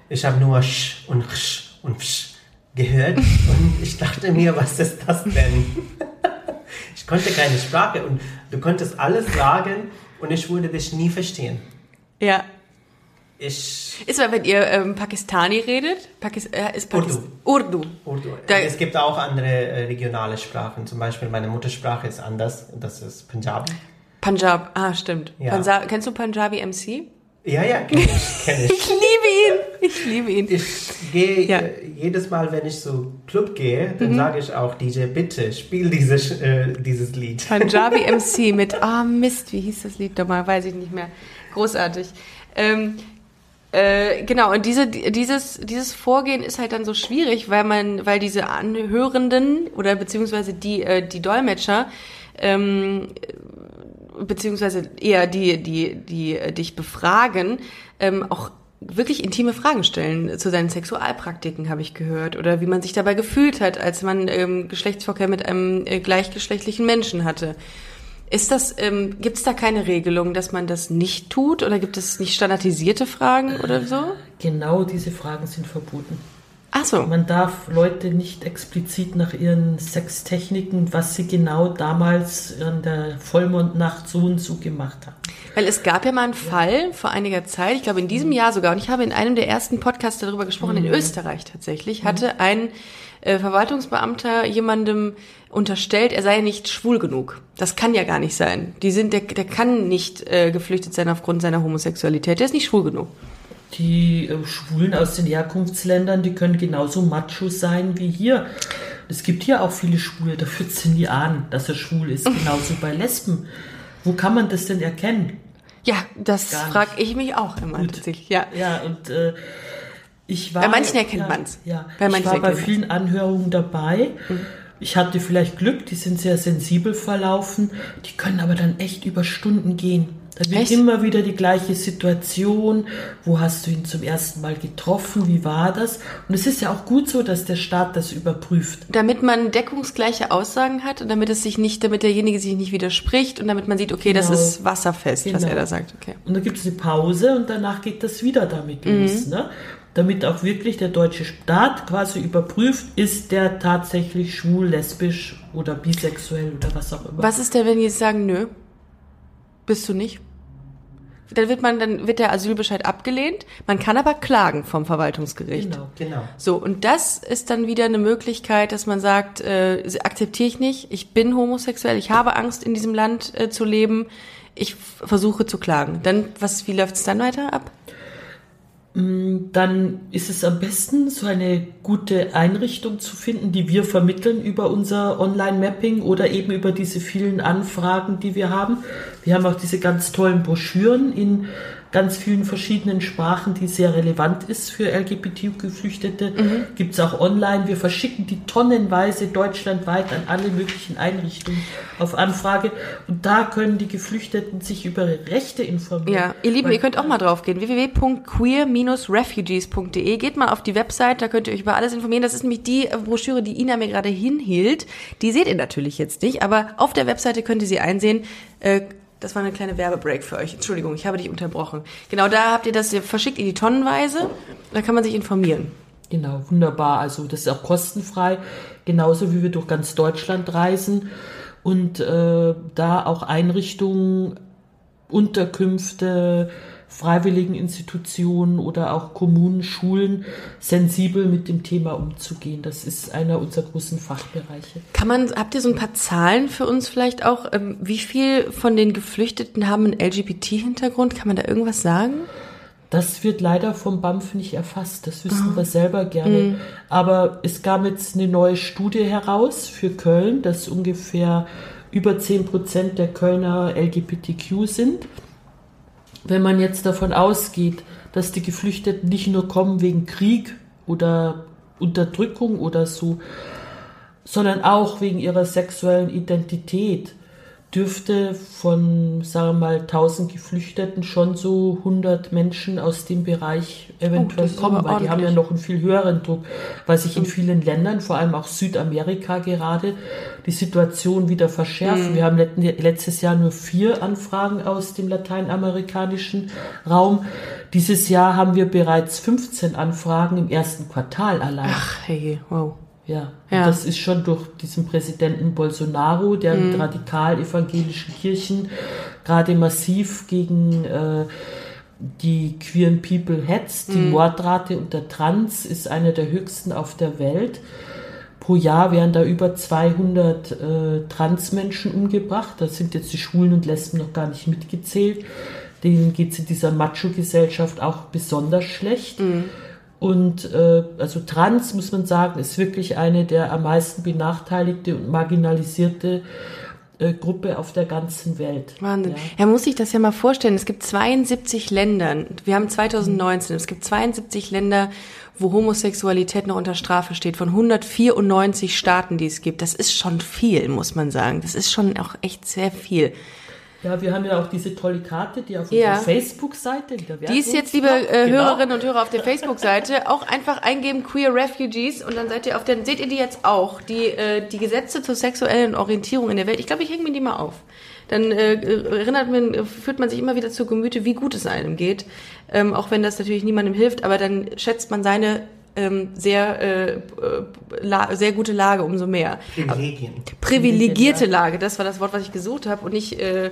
ich habe nur Sch und Sch und Sch gehört und ich dachte mir, was ist das denn? Ich konnte keine Sprache und du konntest alles sagen und ich würde dich nie verstehen. Ja. Ich Ist aber, wenn ihr ähm, Pakistani redet, Pakis äh, ist Pakis Urdu. Urdu. Da- es gibt auch andere äh, regionale Sprachen. Zum Beispiel meine Muttersprache ist anders. Das ist Punjabi. Punjab, ah, stimmt. Ja. Pansa Kennst du Punjabi MC? Ja, ja, kenne ich. Kenn Ich ich. liebe ihn. Ich liebe ihn. Ich gehe Ja. äh, jedes Mal, wenn ich so Club gehe, dann sage ich auch DJ, bitte spiel dieses, äh, dieses Lied. Punjabi MC mit, ah Mist, wie hieß das Lied nochmal? Weiß ich nicht mehr. Großartig. Ähm, äh, genau, und diese, dieses, dieses Vorgehen ist halt dann so schwierig, weil man, weil diese Anhörenden oder beziehungsweise die, äh, die Dolmetscher, ähm, beziehungsweise eher die, die, die äh, dich befragen, ähm, auch wirklich intime Fragen stellen zu seinen Sexualpraktiken, habe ich gehört, oder wie man sich dabei gefühlt hat, als man ähm, Geschlechtsverkehr mit einem äh, gleichgeschlechtlichen Menschen hatte. Ist das, ähm, gibt es da keine Regelung, dass man das nicht tut, oder gibt es nicht standardisierte Fragen oder so? Genau diese Fragen sind verboten. Ach so. Man darf Leute nicht explizit nach ihren Sextechniken, was sie genau damals an der Vollmondnacht so und so gemacht haben. Weil es gab ja mal einen Fall vor einiger Zeit, ich glaube in diesem Jahr sogar, und ich habe in einem der ersten Podcasts darüber gesprochen, in Österreich tatsächlich, hatte ein äh, Verwaltungsbeamter jemandem unterstellt, er sei nicht schwul genug. Das kann ja gar nicht sein. Die sind, der, der kann nicht äh, geflüchtet sein aufgrund seiner Homosexualität. Der ist nicht schwul genug. Die äh, Schwulen aus den Herkunftsländern, die können genauso macho sein wie hier. Es gibt hier auch viele Schwule, da führt es nie an, dass er schwul ist, genauso bei Lesben. Wo kann man das denn erkennen? Ja, das frage ich mich auch immer Gut. tatsächlich. Ja. Ja, und äh, ich war. Bei manchen erkennt ja, man's. Ja, Bei ich manchen war bei vielen Anhörungen dabei. Ich hatte vielleicht Glück, die sind sehr sensibel verlaufen. Die können aber dann echt über Stunden gehen. Da wird Echt? immer wieder die gleiche Situation. Wo hast du ihn zum ersten Mal getroffen? Wie war das? Und es ist ja auch gut so, dass der Staat das überprüft. Damit man deckungsgleiche Aussagen hat und damit es sich nicht, damit derjenige sich nicht widerspricht und damit man sieht, okay, das Genau. ist wasserfest, was Genau. er da sagt. Okay. Und dann gibt es eine Pause und danach geht das wieder damit los. Ne? Damit auch wirklich der deutsche Staat quasi überprüft, ist der tatsächlich schwul, lesbisch oder bisexuell oder was auch immer. Was ist denn, wenn die jetzt sagen, nö, bist du nicht? Dann wird man, dann wird der Asylbescheid abgelehnt. Man kann aber klagen vom Verwaltungsgericht. Genau. Genau. So, und das ist dann wieder eine Möglichkeit, dass man sagt, äh, akzeptiere ich nicht, ich bin homosexuell, ich habe Angst, in diesem Land äh, zu leben, ich versuche zu klagen. Dann, was, wie läuft es dann weiter ab? Dann ist es am besten, so eine gute Einrichtung zu finden, die wir vermitteln über unser Online-Mapping oder eben über diese vielen Anfragen, die wir haben. Wir haben auch diese ganz tollen Broschüren in ganz vielen verschiedenen Sprachen, die sehr relevant ist für LGBTQ-Geflüchtete. Gibt es auch online. Wir verschicken die tonnenweise deutschlandweit an alle möglichen Einrichtungen auf Anfrage. Und da können die Geflüchteten sich über ihre Rechte informieren. Ja, ihr Lieben, Weil- ihr könnt auch mal drauf gehen. www.queer-refugees.de. Geht mal auf die Website, da könnt ihr euch über alles informieren. Das ist nämlich die äh, Broschüre, die Ina mir gerade hinhielt. Die seht ihr natürlich jetzt nicht, aber auf der Webseite könnt ihr sie einsehen. Äh, das war eine kleine Werbebreak für euch. Entschuldigung, ich habe dich unterbrochen. Genau, da habt ihr das verschickt in die Tonnenweise. Da kann man sich informieren. Genau, wunderbar. Also das ist auch kostenfrei, genauso wie wir durch ganz Deutschland reisen und äh, da auch Einrichtungen, Unterkünfte, Freiwilligeninstitutionen oder auch Kommunen, Schulen sensibel mit dem Thema umzugehen. Das ist einer unserer großen Fachbereiche. Kann man, habt ihr so ein paar Zahlen für uns vielleicht auch? Ähm, wie viel von den Geflüchteten haben einen LGBT-Hintergrund? Kann man da irgendwas sagen? Das wird leider vom BAMF nicht erfasst. Das wissen wir selber gerne. Aber es kam jetzt eine neue Studie heraus für Köln, dass ungefähr über 10 Prozent der Kölner LGBTQ sind. Wenn man jetzt davon ausgeht, dass die Geflüchteten nicht nur kommen wegen Krieg oder Unterdrückung oder so, sondern auch wegen ihrer sexuellen Identität, dürfte von, sagen wir mal, 1000 Geflüchteten schon so 100 Menschen aus dem Bereich eventuell Oh, kommen, weil die haben ja ordentlich. noch einen viel höheren Druck, weil sich in vielen Ländern, vor allem auch Südamerika gerade, die Situation wieder verschärft. Mhm. Wir haben letztes Jahr nur vier Anfragen aus dem lateinamerikanischen Raum. Dieses Jahr haben wir bereits 15 Anfragen im ersten Quartal allein. Ach, hey, wow. Ja, Ja. Das ist schon durch diesen Präsidenten Bolsonaro, der mit radikal-evangelischen Kirchen gerade massiv gegen äh, die queeren People hetzt. Die Mordrate unter Trans ist eine der höchsten auf der Welt. Pro Jahr werden da über 200 äh, Transmenschen umgebracht. Da sind jetzt die Schwulen und Lesben noch gar nicht mitgezählt. Denen geht es in dieser Macho-Gesellschaft auch besonders schlecht. Und äh, also Trans, muss man sagen, ist wirklich eine der am meisten benachteiligte und marginalisierte äh, Gruppe auf der ganzen Welt. Wahnsinn. Ja. Er muss sich das ja mal vorstellen. Es gibt 72 Länder. Wir haben 2019. Es gibt 72 Länder, wo Homosexualität noch unter Strafe steht. Von 194 Staaten, die es gibt. Das ist schon viel, muss man sagen. Das ist schon auch echt sehr viel. Ja, wir haben ja auch diese tolle Karte, die auf Ja. unserer Facebook-Seite wieder Die ist jetzt, liebe äh, Genau. Hörerinnen und Hörer auf der Facebook-Seite, auch einfach eingeben Queer Refugees und dann seid ihr auf der, seht ihr die jetzt auch, die, äh, die Gesetze zur sexuellen Orientierung in der Welt. Ich glaube, ich hänge mir die mal auf. Dann äh, erinnert man, führt man sich immer wieder zu Gemüte, wie gut es einem geht. Ähm, auch wenn das natürlich niemandem hilft, aber dann schätzt man seine ähm, sehr, äh, äh, la sehr gute Lage umso mehr. Privilegien. Privilegierte Lage, das war das Wort, was ich gesucht habe und nicht äh,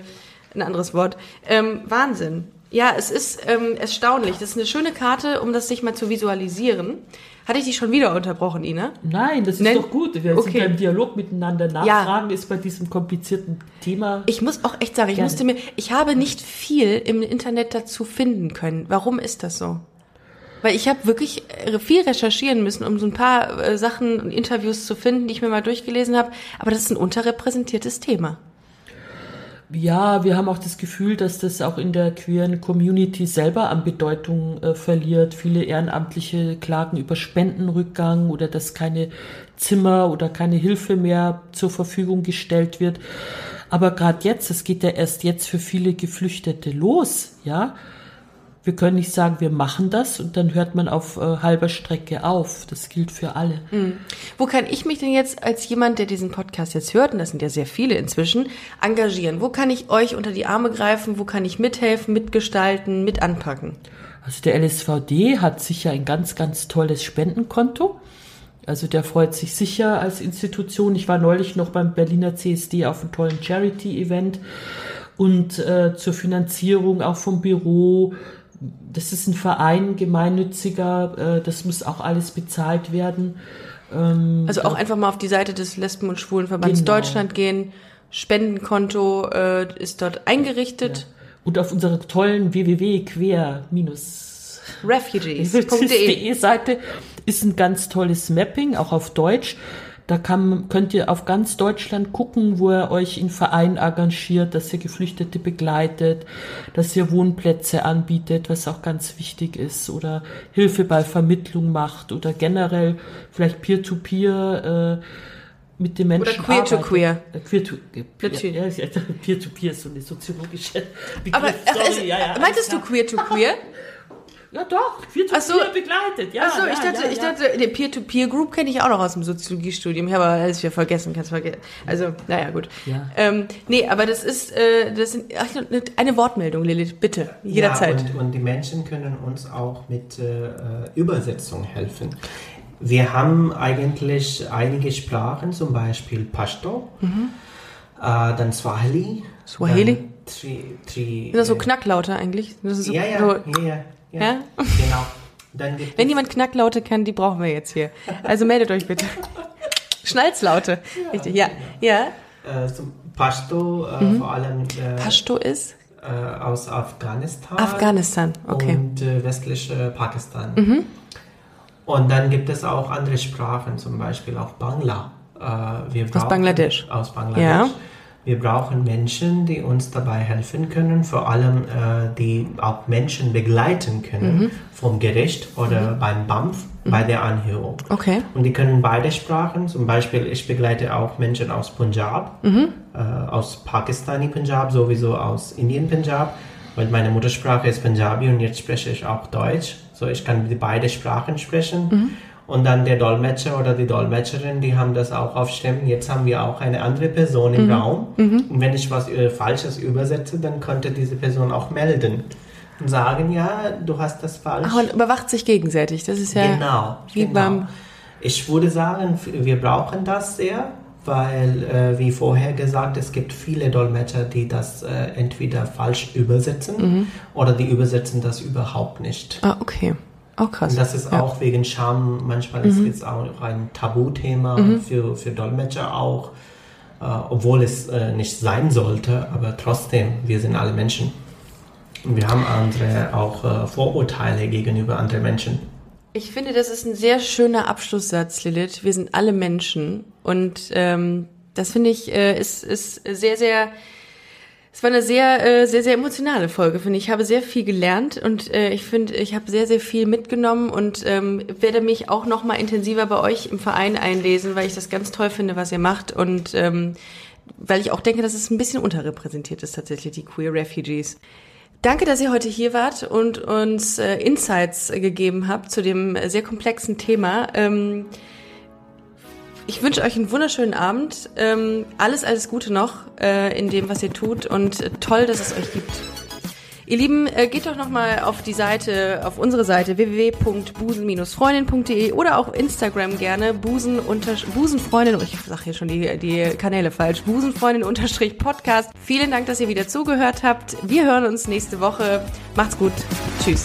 ein anderes Wort. Ähm, Wahnsinn. Ja, es ist ähm, erstaunlich. Das ist eine schöne Karte, um das sich mal zu visualisieren. Hatte ich dich schon wieder unterbrochen, Ina? Nein, das ist Nein. doch gut. Wir Okay. sind ja im Dialog miteinander. Nachfragen ist bei diesem komplizierten Thema. Ich muss auch echt sagen, ich Gerne. musste mir, ich habe nicht viel im Internet dazu finden können. Warum ist das so? Weil ich habe wirklich äh, viel recherchieren müssen, um so ein paar äh, Sachen und Interviews zu finden, die ich mir mal durchgelesen habe. Aber das ist ein unterrepräsentiertes Thema. Ja, wir haben auch das Gefühl, dass das auch in der queeren Community selber an Bedeutung äh, verliert. Viele Ehrenamtliche klagen über Spendenrückgang oder dass keine Zimmer oder keine Hilfe mehr zur Verfügung gestellt wird. Aber gerade jetzt, es geht ja erst jetzt für viele Geflüchtete los, ja. Wir können nicht sagen, wir machen das und dann hört man auf äh, halber Strecke auf. Das gilt für alle. Mhm. Wo kann ich mich denn jetzt als jemand, der diesen Podcast jetzt hört, und das sind ja sehr viele inzwischen, engagieren? Wo kann ich euch unter die Arme greifen? Wo kann ich mithelfen, mitgestalten, mit anpacken? Also der LSVD hat sicher ein ganz, ganz tolles Spendenkonto. Also der freut sich sicher als Institution. Ich war neulich noch beim Berliner CSD auf einem tollen Charity-Event und äh, zur Finanzierung auch vom Büro das ist ein Verein, gemeinnütziger, äh, das muss auch alles bezahlt werden. Ähm, also auch einfach mal auf die Seite des Lesben- und Schwulenverbands genau. Deutschland gehen. Spendenkonto äh, ist dort eingerichtet. Ja. Und auf unserer tollen www.quer- refugees.de Seite ist ein ganz tolles Mapping, auch auf Deutsch. Da kann, könnt ihr auf ganz Deutschland gucken, wo ihr euch in Verein engagiert, dass ihr Geflüchtete begleitet, dass ihr Wohnplätze anbietet, was auch ganz wichtig ist, oder Hilfe bei Vermittlung macht oder generell vielleicht Peer-to-Peer -Peer, äh, mit den Menschen Oder queer to queer. Queer to. Ja, peer to peer ist so eine soziologische Begriff. Aber Sorry, ja, ja, meintest du queer to queer? Ja doch, Peer-to-Peer so. begleitet. Ja, Ach so, ja, ich dachte, ja, ich dachte, der Peer-to-Peer-Group kenne ich auch noch aus dem Soziologiestudium. Ich habe alles wieder vergessen, kannst vergessen. Also, naja, gut. Ja. Ähm, nee, aber das ist, äh, das sind, ach, eine Wortmeldung, Lilith, bitte, jederzeit. Ja, und, und die Menschen können uns auch mit äh, Übersetzung helfen. Wir haben eigentlich einige Sprachen, zum Beispiel Pashto, mhm. äh, dann Swahili. Swahili? Dann tri, tri, sind das so äh, Knacklaute eigentlich? Das ist so, ja, ja, so, ja, ja. Ja, genau. Wenn jemand Knacklaute kann, die brauchen wir jetzt hier. Also meldet euch bitte. Schnalzlaute. Ja, Richtig, ja. Ja. Äh, Pashto äh, mhm. vor allem. Äh, Pashto ist? Äh, aus Afghanistan. Afghanistan, okay. Und äh, westliche Pakistan. Mhm. Und dann gibt es auch andere Sprachen, zum Beispiel auch Bangla. Äh, aus Bangladesch. Aus Bangladesch. Ja. Wir brauchen Menschen, die uns dabei helfen können, vor allem äh, die auch Menschen begleiten können mhm. vom Gericht oder mhm. beim BAMF mhm. bei der Anhörung. Okay. Und die können beide Sprachen. Zum Beispiel, ich begleite auch Menschen aus Punjab, mhm. äh, aus Pakistani Punjab, sowieso aus Indien Punjab, weil meine Muttersprache ist Punjabi und jetzt spreche ich auch Deutsch. So, ich kann beide Sprachen sprechen. Und dann der Dolmetscher oder die Dolmetscherin, die haben das auch auf Stimmen. Jetzt haben wir auch eine andere Person im mhm. Raum. Mhm. Und wenn ich was äh, Falsches übersetze, dann könnte diese Person auch melden und sagen, ja, du hast das falsch. Ach, und überwacht sich gegenseitig. Das ist ja genau, wie genau. beim. Ich würde sagen, wir brauchen das sehr, weil, äh, wie vorher gesagt, es gibt viele Dolmetscher, die das äh, entweder falsch übersetzen mhm. oder die übersetzen das überhaupt nicht. Ah, okay. Oh, krass. Und das ist ja. auch wegen Scham, manchmal mhm. ist es auch ein Tabuthema mhm. für, für Dolmetscher auch, äh, obwohl es äh, nicht sein sollte, aber trotzdem, wir sind alle Menschen. Und wir haben andere auch äh, Vorurteile gegenüber anderen Menschen. Ich finde, das ist ein sehr schöner Abschlusssatz, Lilith. Wir sind alle Menschen. Und ähm, das finde ich, äh, ist, ist sehr, sehr es war eine sehr, äh, sehr, sehr emotionale Folge, finde ich. Ich habe sehr viel gelernt und äh, ich finde, ich habe sehr, sehr viel mitgenommen und ähm, werde mich auch noch mal intensiver bei euch im Verein einlesen, weil ich das ganz toll finde, was ihr macht und ähm, weil ich auch denke, dass es ein bisschen unterrepräsentiert ist tatsächlich, die Queer Refugees. Danke, dass ihr heute hier wart und uns äh, Insights gegeben habt zu dem sehr komplexen Thema. Ähm, ich wünsche euch einen wunderschönen Abend. Ähm, alles, alles Gute noch äh, in dem, was ihr tut und äh, toll, dass es euch gibt. Ihr Lieben, äh, geht doch nochmal auf die Seite, auf unsere Seite www.busen-freundin.de oder auch Instagram gerne busen busenfreundin, ich sage hier schon die, die Kanäle falsch, busenfreundin-podcast. Vielen Dank, dass ihr wieder zugehört habt. Wir hören uns nächste Woche. Macht's gut. Tschüss.